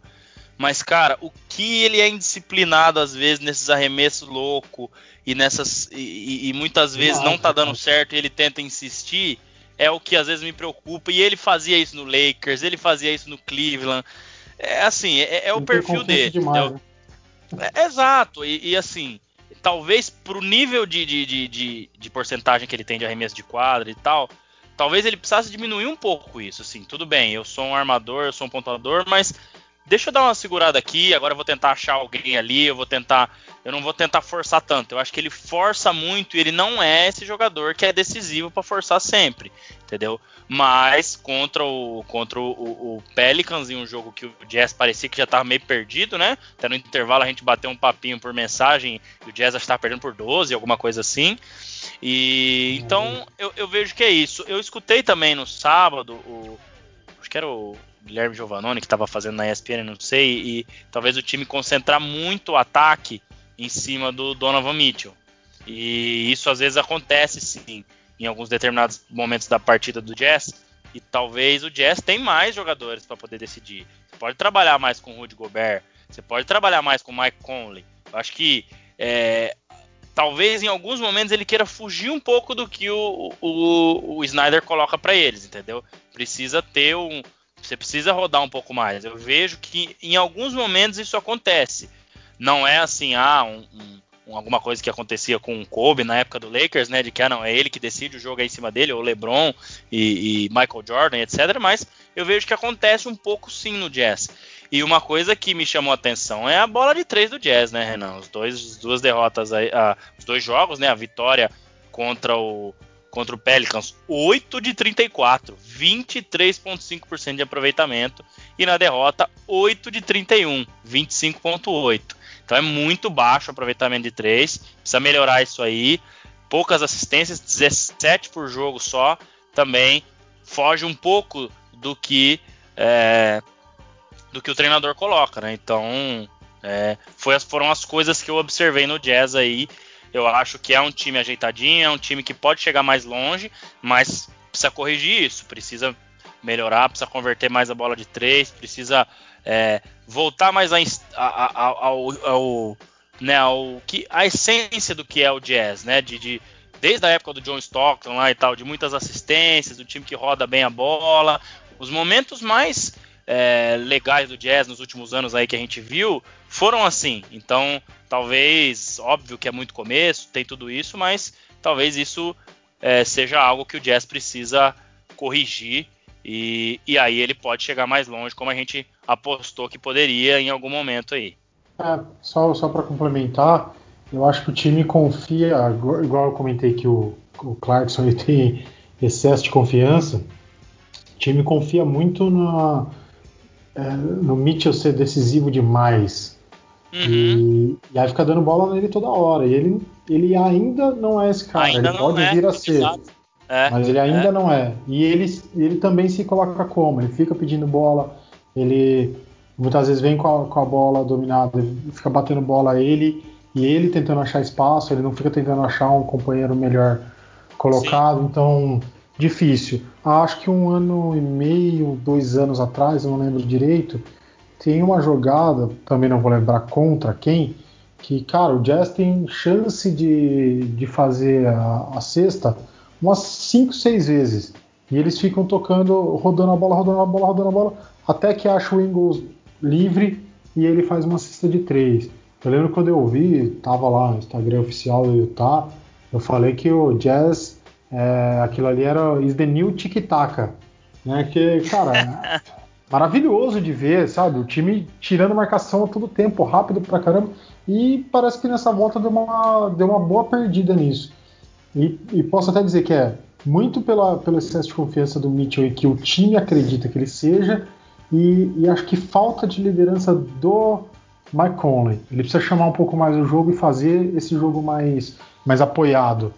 Mas, cara, o que ele é indisciplinado às vezes nesses arremessos loucos e nessas. E, e, muitas vezes não tá dando certo e ele tenta insistir, é o que às vezes me preocupa. E ele fazia isso no Lakers, ele fazia isso no Cleveland. É assim, é, é o perfil dele. Demais, né? é, exato, e, e, assim, talvez pro nível de, de, de, de, de porcentagem que ele tem de arremesso de quadra e tal, talvez ele precisasse diminuir um pouco isso, assim, tudo bem, eu sou um armador, eu sou um pontuador, mas deixa eu dar uma segurada aqui, agora eu vou tentar achar alguém ali, eu vou tentar, eu não vou tentar forçar tanto. Eu acho que ele força muito e ele não é esse jogador que é decisivo para forçar sempre, entendeu? Mas contra o contra o, o, Pelicans em um jogo que o Jazz parecia que já estava meio perdido, né? Até no intervalo a gente bateu um papinho por mensagem e o Jazz estava perdendo por 12, alguma coisa assim. E então eu, eu, vejo que é isso. Eu escutei também no sábado o que era o Guilherme Giovannone que estava fazendo na ESPN, não sei, e talvez o time concentrar muito o ataque em cima do Donovan Mitchell. E isso às vezes acontece sim em alguns determinados momentos da partida do Jazz. E talvez o Jazz tem mais jogadores para poder decidir. Você pode trabalhar mais com o Rudy Gobert, você pode trabalhar mais com o Mike Conley. Eu acho que é, talvez em alguns momentos ele queira fugir um pouco do que o, o, o Snyder coloca para eles, entendeu? Precisa ter um. Você precisa rodar um pouco mais. Eu vejo que em alguns momentos isso acontece. Não é assim, ah, um, um, alguma coisa que acontecia com o Kobe na época do Lakers, né? De que ah, não, é ele que decide o jogo aí em cima dele, ou LeBron e, e Michael Jordan, etc. Mas eu vejo que acontece um pouco sim no Jazz. E uma coisa que me chamou a atenção é a bola de três do Jazz, né, Renan? Os dois, as duas derrotas aí, os dois jogos, né? A vitória contra o contra o Pelicans, 8 de 34, 23.5% de aproveitamento e na derrota 8 de 31, 25.8. Então é muito baixo o aproveitamento de 3, precisa melhorar isso aí. Poucas assistências, 17 por jogo só, também foge um pouco do que é, do que o treinador coloca, né? Então, é, foi, foram as coisas que eu observei no Jazz aí. Eu acho que é um time ajeitadinho, é um time que pode chegar mais longe, mas precisa corrigir isso, precisa melhorar, precisa converter mais a bola de três, precisa é, voltar mais a, a, a, ao, ao, né, ao que, a essência do que é o jazz, né? De, de, desde a época do John Stockton lá e tal, de muitas assistências, do time que roda bem a bola, os momentos mais é, legais do jazz nos últimos anos aí que a gente viu foram assim. Então, talvez, óbvio que é muito começo, tem tudo isso, mas talvez isso é, seja algo que o jazz precisa corrigir e, e aí ele pode chegar mais longe, como a gente apostou que poderia em algum momento aí. É, só só para complementar, eu acho que o time confia, igual eu comentei que o, o Clarkson tem excesso de confiança, o time confia muito na, é, no Mitchell ser decisivo demais. Uhum. E, e, aí fica dando bola nele toda hora. E ele, ele ainda não é esse cara. Ainda ele pode é, vir a ser. É, mas ele ainda é. não é. E ele, ele também se coloca como? Ele fica pedindo bola. Ele muitas vezes vem com a, com a bola dominada, fica batendo bola ele e ele tentando achar espaço. Ele não fica tentando achar um companheiro melhor colocado. Sim. Então difícil. Acho que um ano e meio, dois anos atrás, não lembro direito, tem uma jogada, também não vou lembrar contra quem, que, cara, o Jazz tem chance de, de fazer a, a cesta umas 5, 6 vezes. E eles ficam tocando, rodando a bola, rodando a bola, rodando a bola, até que acha o Ingles livre e ele faz uma cesta de 3. Eu lembro quando eu ouvi, tava lá no Instagram oficial do Utah, eu falei que o Jazz é, aquilo ali era Is the New Tic Taca. Né? Que, cara, maravilhoso de ver, sabe? O time tirando marcação a todo tempo, rápido pra caramba. E parece que nessa volta deu uma, deu uma boa perdida nisso. E, e posso até dizer que é muito pela, pelo excesso de confiança do Mitchell e que o time acredita que ele seja, e, e, acho que falta de liderança do Mike Conley. Ele precisa chamar um pouco mais o jogo e fazer esse jogo mais, mais apoiado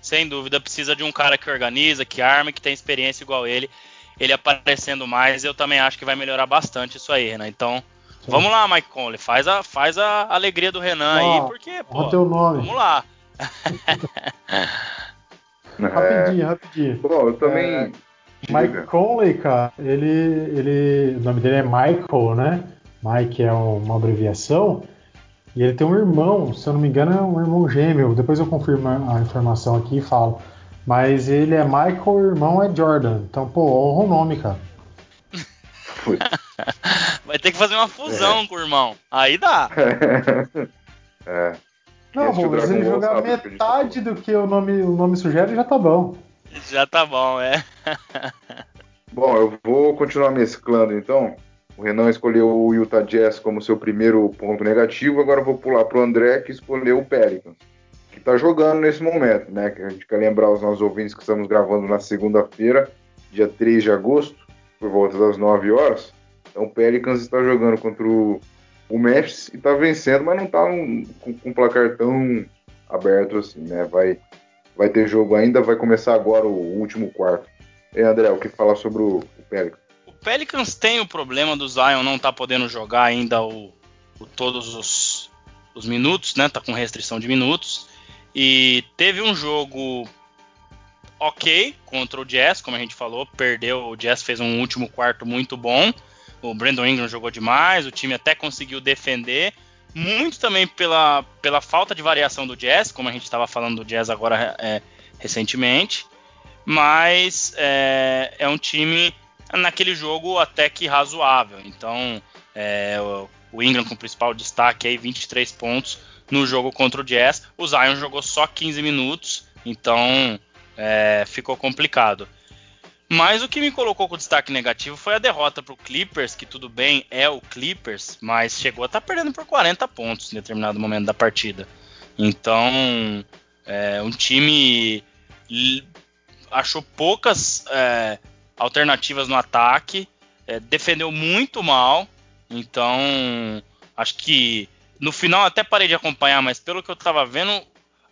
sem dúvida, precisa de um cara que organiza, que arma, que tem experiência igual ele. Ele aparecendo mais, eu também acho que vai melhorar bastante isso aí, Renan. Então, Sim. vamos lá, Mike Conley, faz a, faz a alegria do Renan aí, porque, pô, teu nome. vamos lá. é... Rapidinho, rapidinho. Bom, eu também. É... Mike Conley, cara, ele, ele. O nome dele é Michael, né? Mike é uma abreviação. E ele tem um irmão, se eu não me engano, é um irmão gêmeo. Depois eu confirmo a informação aqui e falo. Mas ele é Michael, o irmão é Jordan. Então, pô, honra o nome, cara. Vai ter que fazer uma fusão é. com o irmão. Aí dá. é. Não, bom, se ele jogar metade do que o nome, o nome sugere, já tá bom. Já tá bom, é. bom, eu vou continuar mesclando então. O Renan escolheu o Utah Jazz como seu primeiro ponto negativo, agora vou pular para o André, que escolheu o Pelicans, que está jogando nesse momento, né? Que a gente quer lembrar os nossos ouvintes que estamos gravando na segunda-feira, dia 3 de agosto, por volta das 9 horas. Então o Pelicans está jogando contra o, o Memphis e está vencendo, mas não está um, com, com um placar tão aberto assim, né? Vai, vai ter jogo ainda, vai começar agora o último quarto. E André, o que falar sobre o, o Pelicans? Pelicans tem o problema do Zion não tá podendo jogar ainda o, o todos os, os, minutos, né? Tá com restrição de minutos. e teve um jogo ok contra o Jazz, como a gente falou, perdeu, o Jazz fez um último quarto muito bom, o Brandon Ingram jogou demais, o time até conseguiu defender, muito também pela, pela falta de variação do Jazz, como a gente estava falando do Jazz agora é, recentemente, mas é, é, um time naquele jogo até que razoável, então é, o Ingram com o principal destaque aí, 23 pontos no jogo contra o Jazz. O Zion jogou só 15 minutos, então é, ficou complicado. Mas o que me colocou com destaque negativo foi a derrota para o Clippers, que tudo bem é o Clippers, mas chegou a estar tá perdendo por 40 pontos em determinado momento da partida. Então, é, um time achou poucas é, alternativas no ataque, é, defendeu muito mal, então, acho que no final até parei de acompanhar, mas pelo que eu estava vendo,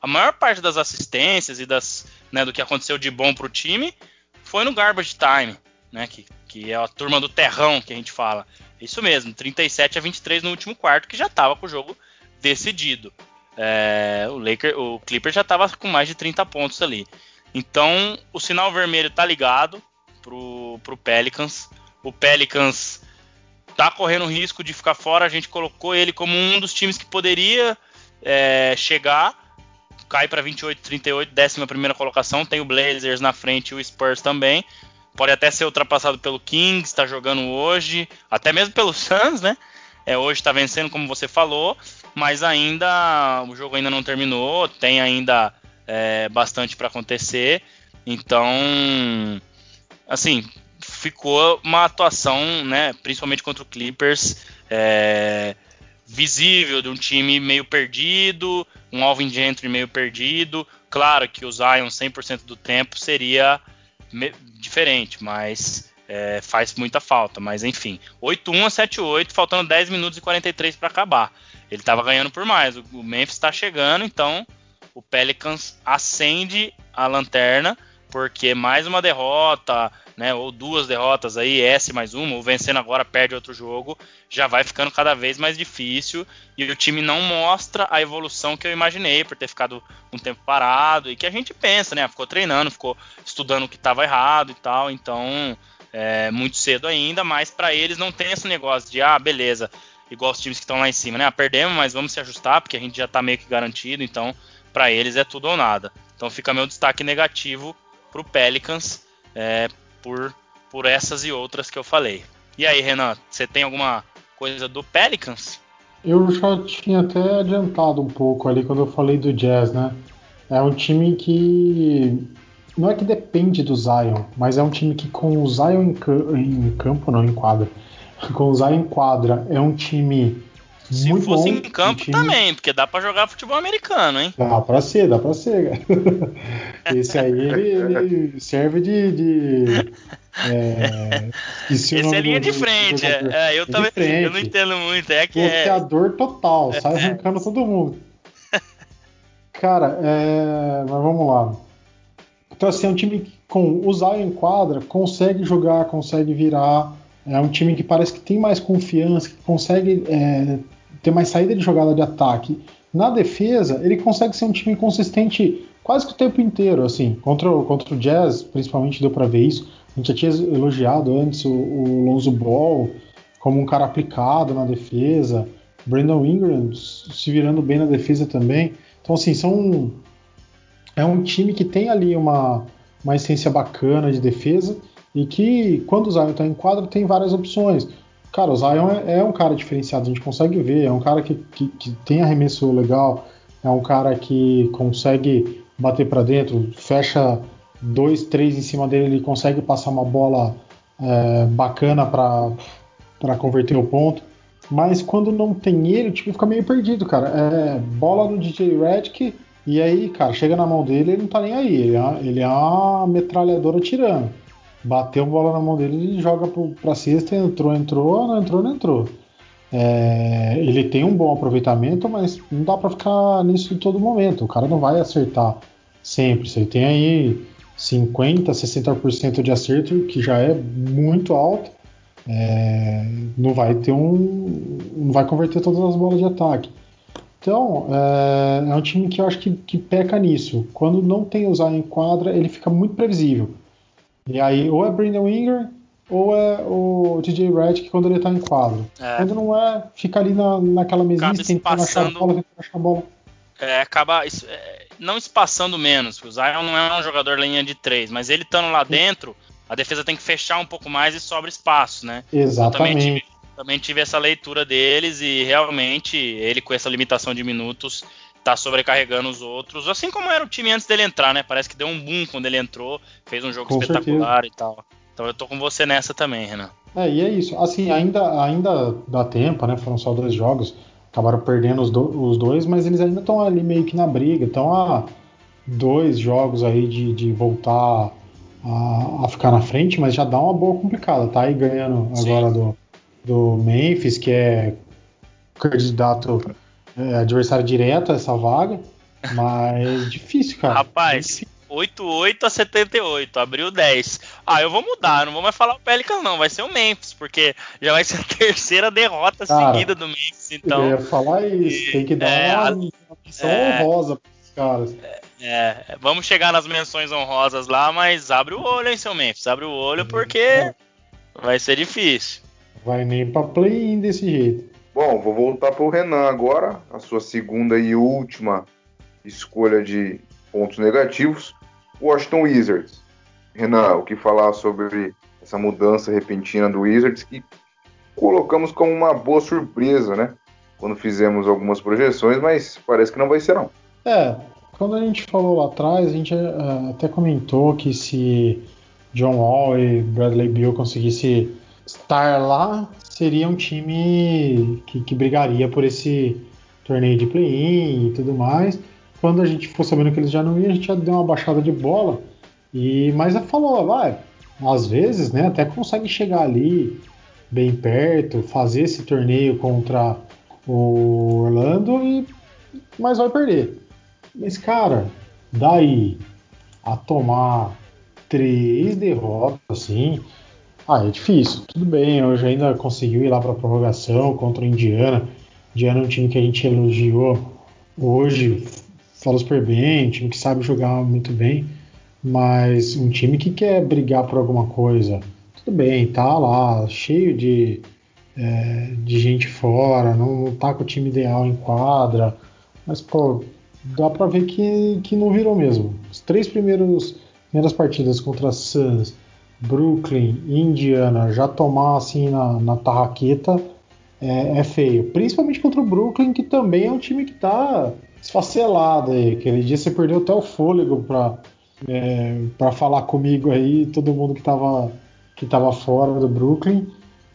a maior parte das assistências e das, né, do que aconteceu de bom para o time foi no garbage time, né, que, que é a turma do terrão que a gente fala. Isso mesmo, 37 a 23 no último quarto, que já estava com o jogo decidido. É, o, Laker, o Clipper já estava com mais de 30 pontos ali. Então, o sinal vermelho tá ligado pro, pro Pelicans. O Pelicans tá correndo risco de ficar fora. A gente colocou ele como um dos times que poderia é, chegar. Cai para 28, 38, décima primeira colocação. Tem o Blazers na frente e o Spurs também. Pode até ser ultrapassado pelo Kings, está jogando hoje, até mesmo pelo Suns, né? É, hoje está vencendo, como você falou, mas ainda o jogo ainda não terminou, tem ainda é, bastante para acontecer. Então, assim, ficou uma atuação, né, principalmente contra o Clippers, é, visível de um time meio perdido, um Alvin Gentry meio perdido. Claro que o Zion 100% do tempo seria diferente, mas é, faz muita falta. Mas enfim, 8-1 a 7-8, faltando 10 minutos e 43 para acabar. Ele estava ganhando por mais. O Memphis está chegando, então o Pelicans acende a lanterna porque mais uma derrota, né, ou duas derrotas aí, S mais uma, ou vencendo agora perde outro jogo, já vai ficando cada vez mais difícil e o time não mostra a evolução que eu imaginei por ter ficado um tempo parado e que a gente pensa, né, ficou treinando, ficou estudando o que estava errado e tal, então é muito cedo ainda, mas para eles não tem esse negócio de ah, beleza, igual os times que estão lá em cima, né, ah, perdemos, mas vamos se ajustar porque a gente já está meio que garantido, então para eles é tudo ou nada. Então fica meu destaque negativo para o Pelicans é, por, por essas e outras que eu falei. E aí, Renan, você tem alguma coisa do Pelicans? Eu já tinha até adiantado um pouco ali quando eu falei do Jazz, né? É um time que não é que depende do Zion, mas é um time que com o Zion em, campo, não em quadra, com o Zion em quadra, é um time se Muito fosse bom, em campo time... também, porque dá para jogar futebol americano, hein? Dá pra ser, dá pra ser. Esse aí ele, ele serve de. de é, Esse é linha de frente. É, é, eu, também, eu não entendo muito. É que Bloqueador é... total, sai é. arrancando todo mundo. Cara, é, mas vamos lá. Então, assim, é um time que, com o Zion em quadra, consegue jogar, consegue virar. É um time que parece que tem mais confiança, que consegue é, ter mais saída de jogada de ataque. Na defesa, ele consegue ser um time consistente quase que o tempo inteiro, assim. Contra, o, contra o Jazz, principalmente, deu para ver isso. A gente já tinha elogiado antes o, o Lonzo Ball como um cara aplicado na defesa. Brandon Ingram se virando bem na defesa também. Então, assim, são é um time que tem ali uma, uma essência bacana de defesa e que, quando o Zion está em quadro, tem várias opções. Cara, o Zion é, é, um cara diferenciado, a gente consegue ver, é um cara que, que, que tem arremesso legal, é um cara que consegue bater para dentro, fecha dois, três em cima dele, ele consegue passar uma bola é, bacana para converter o ponto. Mas quando não tem ele, o time fica meio perdido, cara. É bola no DJ Redick e aí, cara, chega na mão dele, ele não tá nem aí. Ele é, ele é uma metralhadora tirando bateu a bola na mão dele e joga para cesta, entrou, entrou, não entrou, não entrou. É, ele tem um bom aproveitamento, mas não dá para ficar nisso em todo momento. O cara não vai acertar sempre. Se ele tem aí 50, 60% de acerto, que já é muito alto, é, não vai ter um. não vai converter todas as bolas de ataque. Então, é, é, um time que eu acho que, que peca nisso. Quando não tem Zion em quadra, ele fica muito previsível. E aí, ou é Brandon Ingram, ou é o DJ Redick quando ele tá em quadro. É. Quando não é, fica ali na, naquela mesinha, tentando achar a bola, tentando achar a bola. É, acaba é, não espaçando menos. O Zion não é um jogador linha de três, mas ele estando lá dentro, a defesa tem que fechar um pouco mais e sobra espaço, né? Exatamente também tive essa leitura deles e realmente ele com essa limitação de minutos tá sobrecarregando os outros, assim como era o time antes dele entrar, né? Parece que deu um boom quando ele entrou, fez um jogo com espetacular certeza. e tal. Então eu tô com você nessa também, Renan. É, e é isso. Assim, ainda, ainda dá tempo, né? Foram só dois jogos, acabaram perdendo os, do, os dois, mas eles ainda estão ali meio que na briga. Estão a dois jogos aí de, de voltar a, a, ficar na frente, mas já dá uma boa complicada. Tá aí ganhando Sim. agora do, do Memphis, que é candidato é, adversário direto essa vaga, mas difícil, cara. Rapaz, 88 a 78, abriu 10. Ah, eu vou mudar, não vou mais falar o Pelicans não, vai ser o Memphis, porque já vai ser a terceira derrota cara, seguida do Memphis, então... Eu ia falar isso, tem que dar é, uma, menção é, honrosa pros caras. É, vamos chegar nas menções honrosas lá, mas abre o olho, hein, seu Memphis, abre o olho porque vai ser difícil. Vai nem para play-in desse jeito. Bom, vou voltar para o Renan agora, a sua segunda e última escolha de pontos negativos. Washington Wizards. Renan, o que falar sobre essa mudança repentina do Wizards que colocamos como uma boa surpresa, né? Quando fizemos algumas projeções, mas parece que não vai ser não. É, quando a gente falou lá atrás, a gente uh, até comentou que se John Wall e Bradley Beal conseguissem estar lá seria um time que, que brigaria por esse torneio de play-in e tudo mais. Quando a gente for sabendo que eles já não iam, a gente já deu uma baixada de bola. E mas falou, vai, às vezes, né, até consegue chegar ali bem perto, fazer esse torneio contra o Orlando e mas vai perder. Mas cara, daí a tomar três derrotas assim, ah, é difícil. Tudo bem, hoje ainda conseguiu ir lá para a prorrogação contra o Indiana. Indiana é um time que a gente elogiou hoje, falou super bem, um time que sabe jogar muito bem, mas um time que quer brigar por alguma coisa. Tudo bem, tá lá, cheio de, é, de gente fora, não, não tá com o time ideal em quadra, mas pô, dá para ver que, que não virou mesmo. Os três primeiros primeiras partidas contra Suns Brooklyn Indiana já tomar assim na, na tarraqueta é, é, feio. Principalmente contra o Brooklyn, que também é um time que está esfacelado aí. Aquele dia você perdeu até o fôlego para é, para falar comigo aí, todo mundo que estava que tava fora do Brooklyn.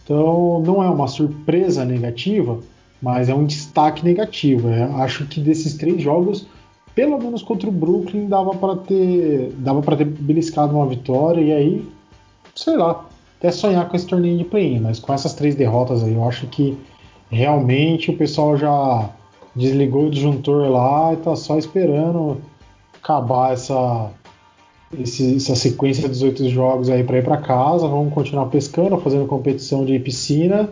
Então não é uma surpresa negativa, mas é um destaque negativo. Eu acho que desses três jogos, pelo menos contra o Brooklyn, dava para ter dava para ter beliscado uma vitória e aí sei lá, até sonhar com esse torneio de play-in, mas com essas três derrotas aí, eu acho que realmente o pessoal já desligou o disjuntor lá e tá só esperando acabar essa, esse, essa sequência de 18 jogos aí para ir para casa. Vamos continuar pescando, fazendo competição de piscina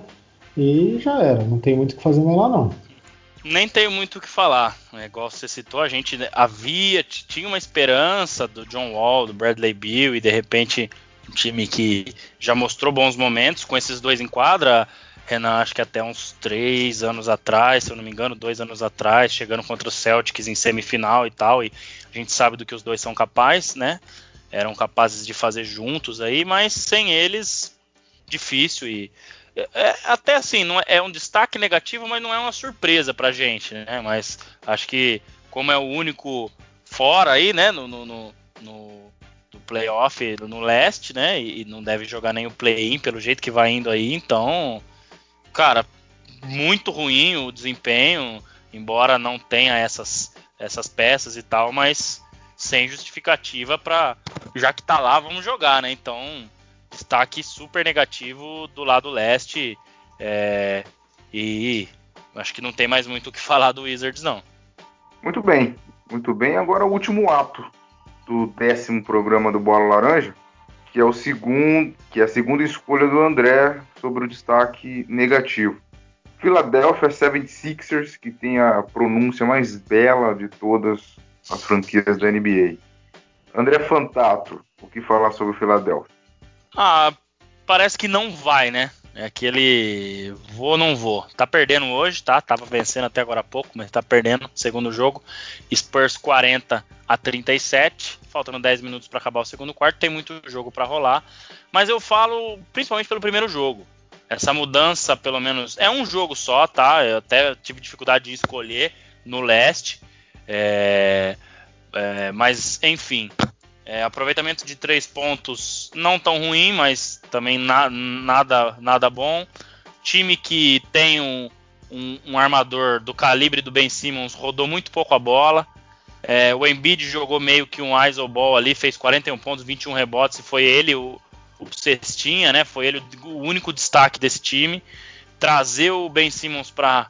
e já era. Não tem muito o que fazer mais lá, não. Nem tenho muito o que falar. É, igual você citou, a gente havia, tinha uma esperança do John Wall, do Bradley Beal e de repente um time que já mostrou bons momentos com esses dois em quadra. Renan, acho que até uns três anos atrás, se eu não me engano, dois anos atrás, chegando contra o Celtics em semifinal e tal, e a gente sabe do que os dois são capazes, né? Eram capazes de fazer juntos aí, mas sem eles, difícil e é, é até assim, não é, é, um destaque negativo, mas não é uma surpresa pra gente, né? Mas acho que como é o único fora aí, né, no, no, no playoff no leste, né? E não deve jogar nem o play-in pelo jeito que vai indo aí. Então, cara, muito ruim o desempenho, embora não tenha essas, essas peças e tal, mas sem justificativa para já que tá lá, vamos jogar, né? Então, destaque super negativo do lado leste. É, e acho que não tem mais muito o que falar do Wizards, não. Muito bem, muito bem. Agora o último ato do décimo programa do Bola Laranja, que é o segundo, que é a segunda escolha do André sobre o destaque negativo. Philadelphia 76ers, que tem a pronúncia mais bela de todas as franquias da NBA. André Fantato, o que falar sobre o Philadelphia? Ah, parece que não vai, né? É aquele vou ou não vou. Tá perdendo hoje, tá? Tava vencendo até agora há pouco, mas tá perdendo. Segundo jogo, Spurs 40 a 37, faltando 10 minutos para acabar o segundo quarto. Tem muito jogo para rolar, mas eu falo principalmente pelo primeiro jogo. Essa mudança, pelo menos, é um jogo só, tá? Eu até tive dificuldade de escolher no leste, é, é, mas enfim, é, aproveitamento de três pontos não tão ruim, mas também na, nada, nada bom. Time que tem um, um, um, armador do calibre do Ben Simmons rodou muito pouco a bola. É, o Embiid jogou meio que um ISO ball ali, fez 41 pontos, 21 rebotes e foi ele o, o cestinha, né? Foi ele o único destaque desse time. Trazer o Ben Simmons para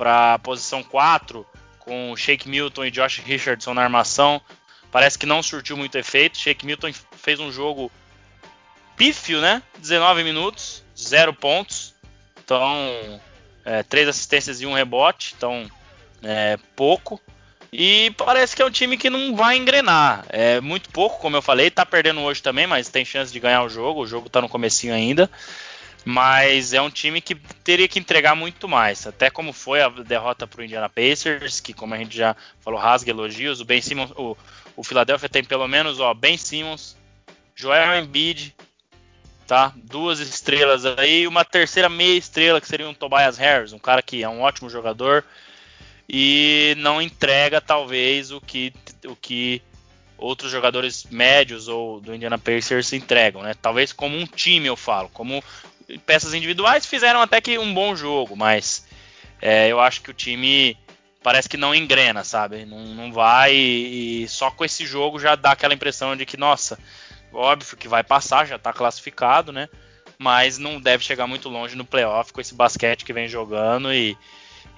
a posição 4 com o Shake Milton e Josh Richardson na armação parece que não surtiu muito efeito. Shake Milton fez um jogo pífio, né? 19 minutos, 0 pontos. Então, é, 3 assistências e um rebote. Então, é, pouco. E parece que é um time que não vai engrenar. É muito pouco, como eu falei. Tá perdendo hoje também, mas tem chance de ganhar o jogo. O jogo tá no comecinho ainda. Mas é um time que teria que entregar muito mais. Até como foi a derrota para o Indiana Pacers, que como a gente já falou, rasga elogios. O Ben Simmons, o, o Philadelphia tem pelo menos, ó, Ben Simmons, Joel Embiid, tá? Duas estrelas aí, uma terceira meia estrela que seria um Tobias Harris, um cara que é um ótimo jogador e não entrega talvez o que o que outros jogadores médios ou do Indiana Pacers entregam, né? Talvez como um time eu falo, como peças individuais fizeram até que um bom jogo, mas é, eu acho que o time parece que não engrena, sabe? Não, não vai e só com esse jogo já dá aquela impressão de que, nossa, óbvio que vai passar, já está classificado, né? Mas não deve chegar muito longe no playoff com esse basquete que vem jogando e,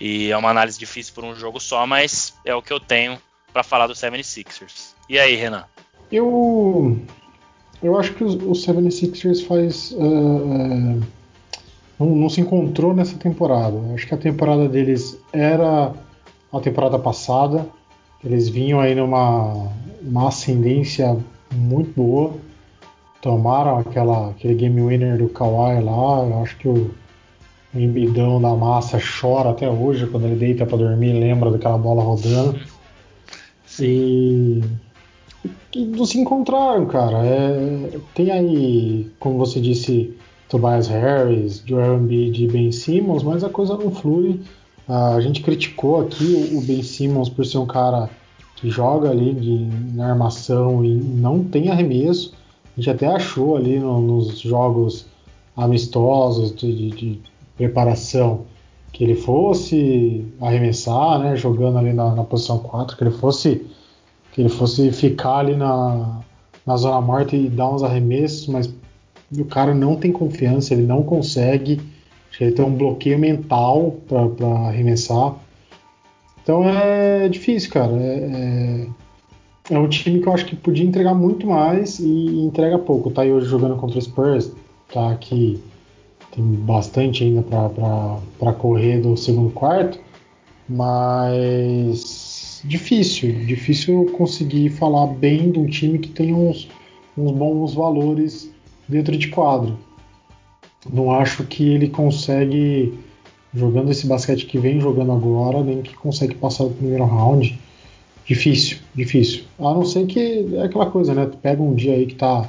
e é uma análise difícil por um jogo só, mas é o que eu tenho para falar do 76ers. E aí, Renan? Eu eu acho que o, o 76ers faz uh, não, não, se encontrou nessa temporada. Eu acho que a temporada deles era a temporada passada. Eles vinham aí numa uma ascendência muito boa. Tomaram aquela, aquele game winner do Kawhi lá. Eu acho que o embidão da massa chora até hoje quando ele deita para dormir lembra daquela bola rodando. E, e não se encontraram, cara. É, tem aí, como você disse, Tobias Harris, Joel Embiid e Ben Simmons, mas a coisa não flui. A gente criticou aqui o Ben Simmons por ser um cara que joga ali de, na armação e não tem arremesso. A gente até achou ali no, nos jogos amistosos de, de, de, preparação que ele fosse arremessar, né, jogando ali na, na, posição 4, que ele fosse que ele fosse ficar ali na, na zona morta e dar uns arremessos, mas o cara não tem confiança, ele não consegue ele tem um bloqueio mental para arremessar. Então é difícil, cara. É, é, é, um time que eu acho que podia entregar muito mais e entrega pouco. Tá aí hoje jogando contra o Spurs, tá aqui tem bastante ainda para correr do segundo quarto, mas difícil, difícil conseguir falar bem de um time que tem uns, uns bons valores dentro de quadro não acho que ele consegue, jogando esse basquete que vem jogando agora, nem que consegue passar o primeiro round. Difícil, difícil. A não ser que é aquela coisa, né? Pega um dia aí que tá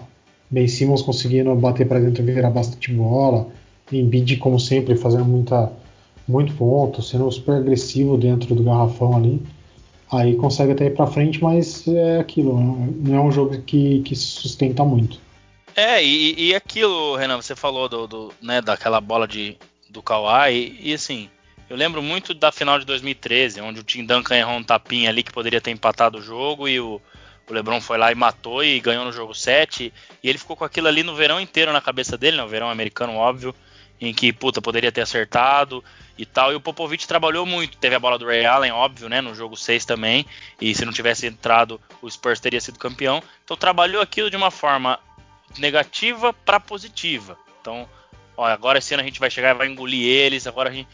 bem Simmons conseguindo bater para dentro e virar bastante bola, Embiid, como sempre, fazendo muita, muito ponto, sendo super agressivo dentro do garrafão ali. Aí consegue até ir para frente, mas é aquilo, né? não é um jogo que, que se sustenta muito. É, e, e aquilo, Renan, você falou do, do né, daquela bola de, do Kawhi, e, assim, eu lembro muito da final de 2013, onde o Tim Duncan errou um tapinha ali que poderia ter empatado o jogo e o, o LeBron foi lá e matou e ganhou no jogo 7, e ele ficou com aquilo ali no verão inteiro na cabeça dele, no né, verão americano, óbvio, em que, puta, poderia ter acertado e tal. E o Popovich trabalhou muito. Teve a bola do Ray Allen, óbvio, né? No jogo 6 também. E se não tivesse entrado, o Spurs teria sido campeão. Então trabalhou aquilo de uma forma negativa para positiva. Então, ó, agora esse ano a gente vai chegar e vai engolir eles, agora a gente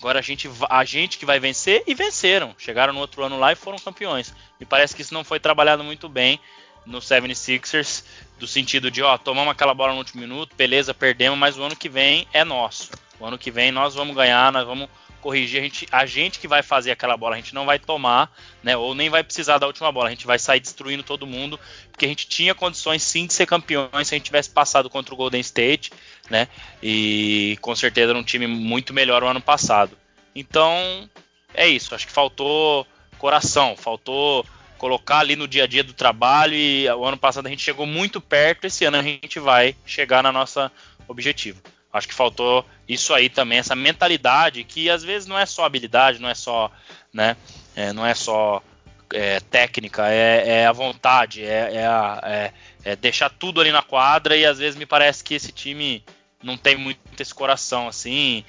Agora a gente, a gente que vai vencer e venceram. Chegaram no outro ano lá e foram campeões. Me parece que isso não foi trabalhado muito bem no 76ers, do sentido de, ó, tomamos aquela bola no último minuto, beleza, perdemos, mas o ano que vem é nosso. O ano que vem nós vamos ganhar, nós vamos corrigir, a gente, a gente que vai fazer aquela bola, a gente não vai tomar, né, ou nem vai precisar da última bola, a gente vai sair destruindo todo mundo, porque a gente tinha condições sim de ser campeões se a gente tivesse passado contra o Golden State, né, e com certeza era um time muito melhor o ano passado. Então, é isso, acho que faltou coração, faltou colocar ali no dia a dia do trabalho e o ano passado a gente chegou muito perto, esse ano a gente vai chegar na nossa objetivo. Acho que faltou isso aí também, essa mentalidade que às vezes não é só habilidade, não é só, né, é, não é só é, técnica, é, é, a vontade, é, é, a, é, é, deixar tudo ali na quadra e às vezes me parece que esse time não tem muito esse coração assim.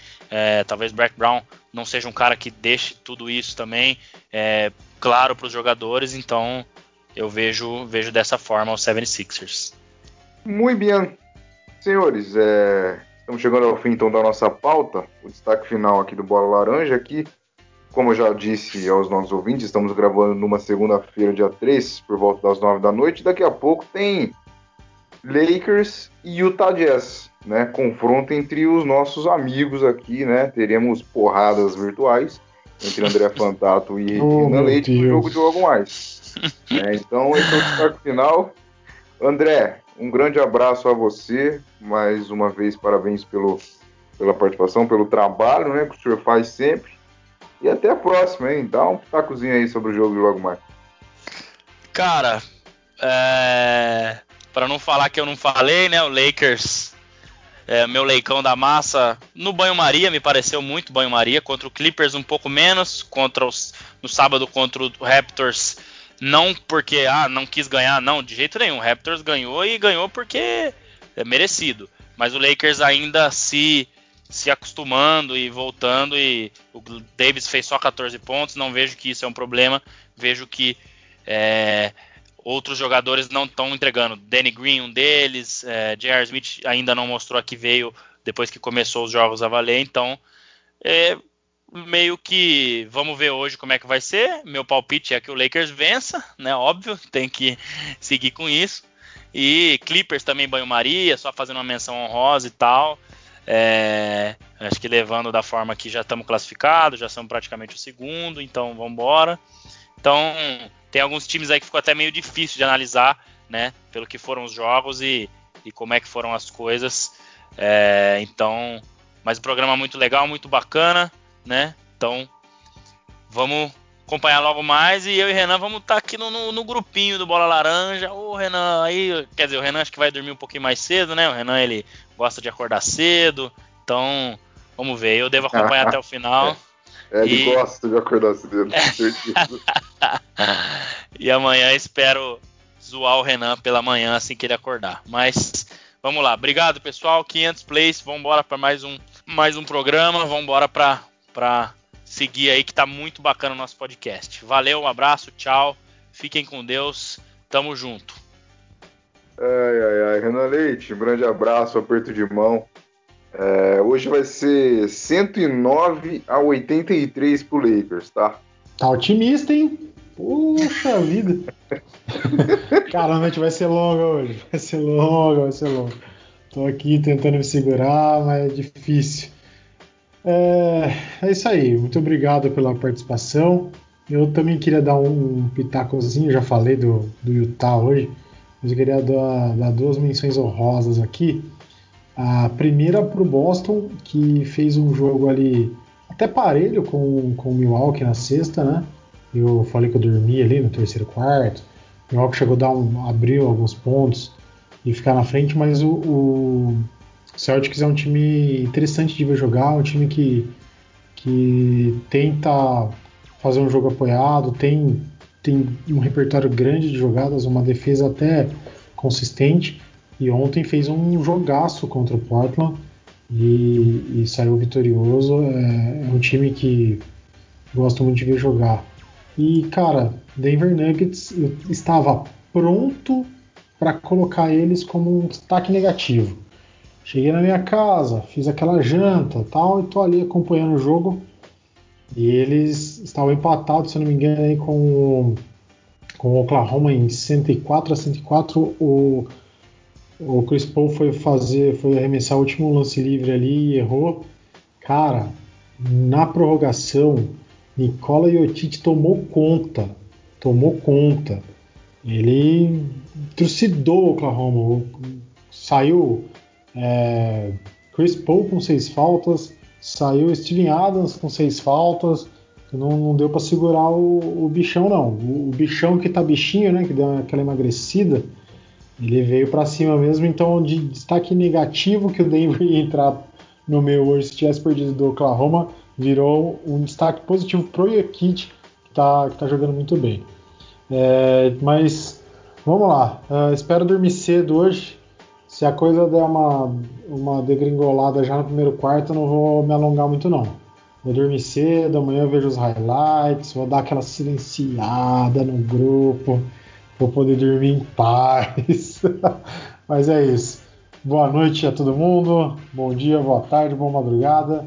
Talvez Black Brown não seja um cara que deixe tudo isso também claro para os jogadores, então eu vejo, vejo dessa forma os 76ers. Muito bem. Senhores, é, Estamos chegando ao fim então da nossa pauta. O destaque final aqui do Bola Laranja aqui. Como eu já disse aos nossos ouvintes, estamos gravando numa segunda-feira, dia 3, por volta das 9 da noite. Daqui a pouco tem Lakers e Utah Jazz, né? Confronto entre os nossos amigos aqui, né? Teremos porradas virtuais entre André Fantato e oh, Renan Leite no jogo de logo mais. É, então, esse é o destaque final. André, um grande abraço a você. Mais uma vez, parabéns pelo, pela participação, pelo trabalho né, que o senhor faz sempre. E até a próxima, hein? Dá um pitacozinho aí sobre o jogo de logo mais. Cara, é... para não falar que eu não falei, né? O Lakers, é, meu leicão da massa, no banho-maria me pareceu muito banho-maria. Contra o Clippers um pouco menos. Contra os, no sábado contra o Raptors não porque, ah, não quis ganhar, não, de jeito nenhum. O Raptors ganhou e ganhou porque é merecido. Mas o Lakers ainda se se acostumando e voltando e o Davis fez só 14 pontos, não vejo que isso é um problema, vejo que é, outros jogadores não estão entregando. Danny Green, um deles, é, J.R. Smith ainda não mostrou que veio depois que começou os jogos a valer, então é, meio que vamos ver hoje como é que vai ser. Meu palpite é que o Lakers vença, né? Óbvio, tem que seguir com isso. E Clippers também banho-maria, só fazendo uma menção honrosa e tal. É, acho que levando da forma que já estamos classificados, já somos praticamente o segundo, então vamos embora. Então tem alguns times aí que ficou até meio difícil de analisar, né? Pelo que foram os jogos e, e como é que foram as coisas. É, então, mas o programa muito legal, muito bacana né? Então, vamos acompanhar logo mais e eu e Renan vamos estar tá aqui no, no, no, grupinho do Bola Laranja. O Renan aí, quer dizer, o Renan acho que vai dormir um pouquinho mais cedo, né? O Renan ele gosta de acordar cedo, então vamos ver. Eu devo acompanhar até o final. É, ele e... gosta de acordar cedo, e amanhã espero zoar o Renan pela manhã assim que ele acordar. Mas vamos lá, obrigado pessoal, 500 plays, vamos embora para mais um mais um programa, vamos embora para para seguir aí que tá muito bacana o nosso podcast. Valeu, um abraço, tchau. Fiquem com Deus. Tamo junto. Ai, ai, ai. Renan Leite, um grande abraço, aperto de mão. É, hoje vai ser 109 a 83 pro Lakers, tá? Tá otimista, hein? Puxa vida. Caramba, a gente vai ser longa hoje. Vai ser longa, vai ser longa. Tô aqui tentando me segurar, mas é difícil. É, é isso aí. Muito obrigado pela participação. Eu também queria dar um, pitacozinho, já falei do, do Utah hoje, mas eu queria dar, dar duas menções honrosas aqui. A primeira para o Boston, que fez um jogo ali até parelho com, com o Milwaukee na sexta, né? Eu falei que eu dormi ali no terceiro quarto. O Milwaukee chegou a dar um, abriu alguns pontos e ficar na frente, mas o, o Celtics é um time interessante de ver jogar, um time que, que tenta fazer um jogo apoiado, tem, tem um repertório grande de jogadas, uma defesa até consistente. E ontem fez um jogaço contra o Portland e, e saiu vitorioso. É, é um time que gosto muito de ver jogar. E, cara, Denver Nuggets, eu estava pronto para colocar eles como um destaque negativo. Cheguei na minha casa, fiz aquela janta tal, e tô ali acompanhando o jogo. E eles estavam empatados, se não me engano, aí com, com o Oklahoma em 104 a 104. O, o Chris Paul foi fazer, foi arremessar o último lance livre ali e errou. Cara, na prorrogação, Nicola Jokic tomou conta, tomou conta. Ele trucidou o Oklahoma, saiu é, Chris Paul com seis faltas, saiu Steven Adams com seis faltas, não, não deu para segurar o, o, bichão não. O, o, bichão que tá bichinho, né, que deu aquela emagrecida, ele veio para cima mesmo. Então, de destaque negativo que o Denver ia entrar no meio hoje se tivesse perdido do Oklahoma, virou um destaque positivo pro Jokic, que tá, que tá jogando muito bem. É, mas vamos lá, uh, espero dormir cedo hoje. Se a coisa der uma, uma degringolada já no primeiro quarto, eu não vou me alongar muito não. Vou dormir cedo, amanhã eu vejo os highlights, vou dar aquela silenciada no grupo, vou poder dormir em paz. Mas é isso. Boa noite a todo mundo, bom dia, boa tarde, boa madrugada.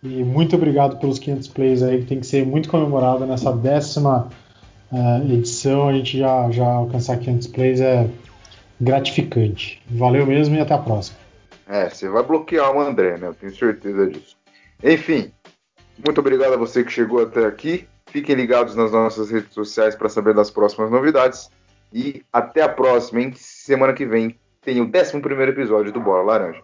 E muito obrigado pelos 500 plays aí, que tem que ser muito comemorado nessa décima uh, edição. A gente já, já alcançar 500 plays é gratificante. Valeu mesmo e até a próxima. É, você vai bloquear o André, né? Eu tenho certeza disso. Enfim, muito obrigado a você que chegou até aqui. Fiquem ligados nas nossas redes sociais para saber das próximas novidades. E até a próxima, hein? Semana que vem tem o 11 episódio do Bola Laranja.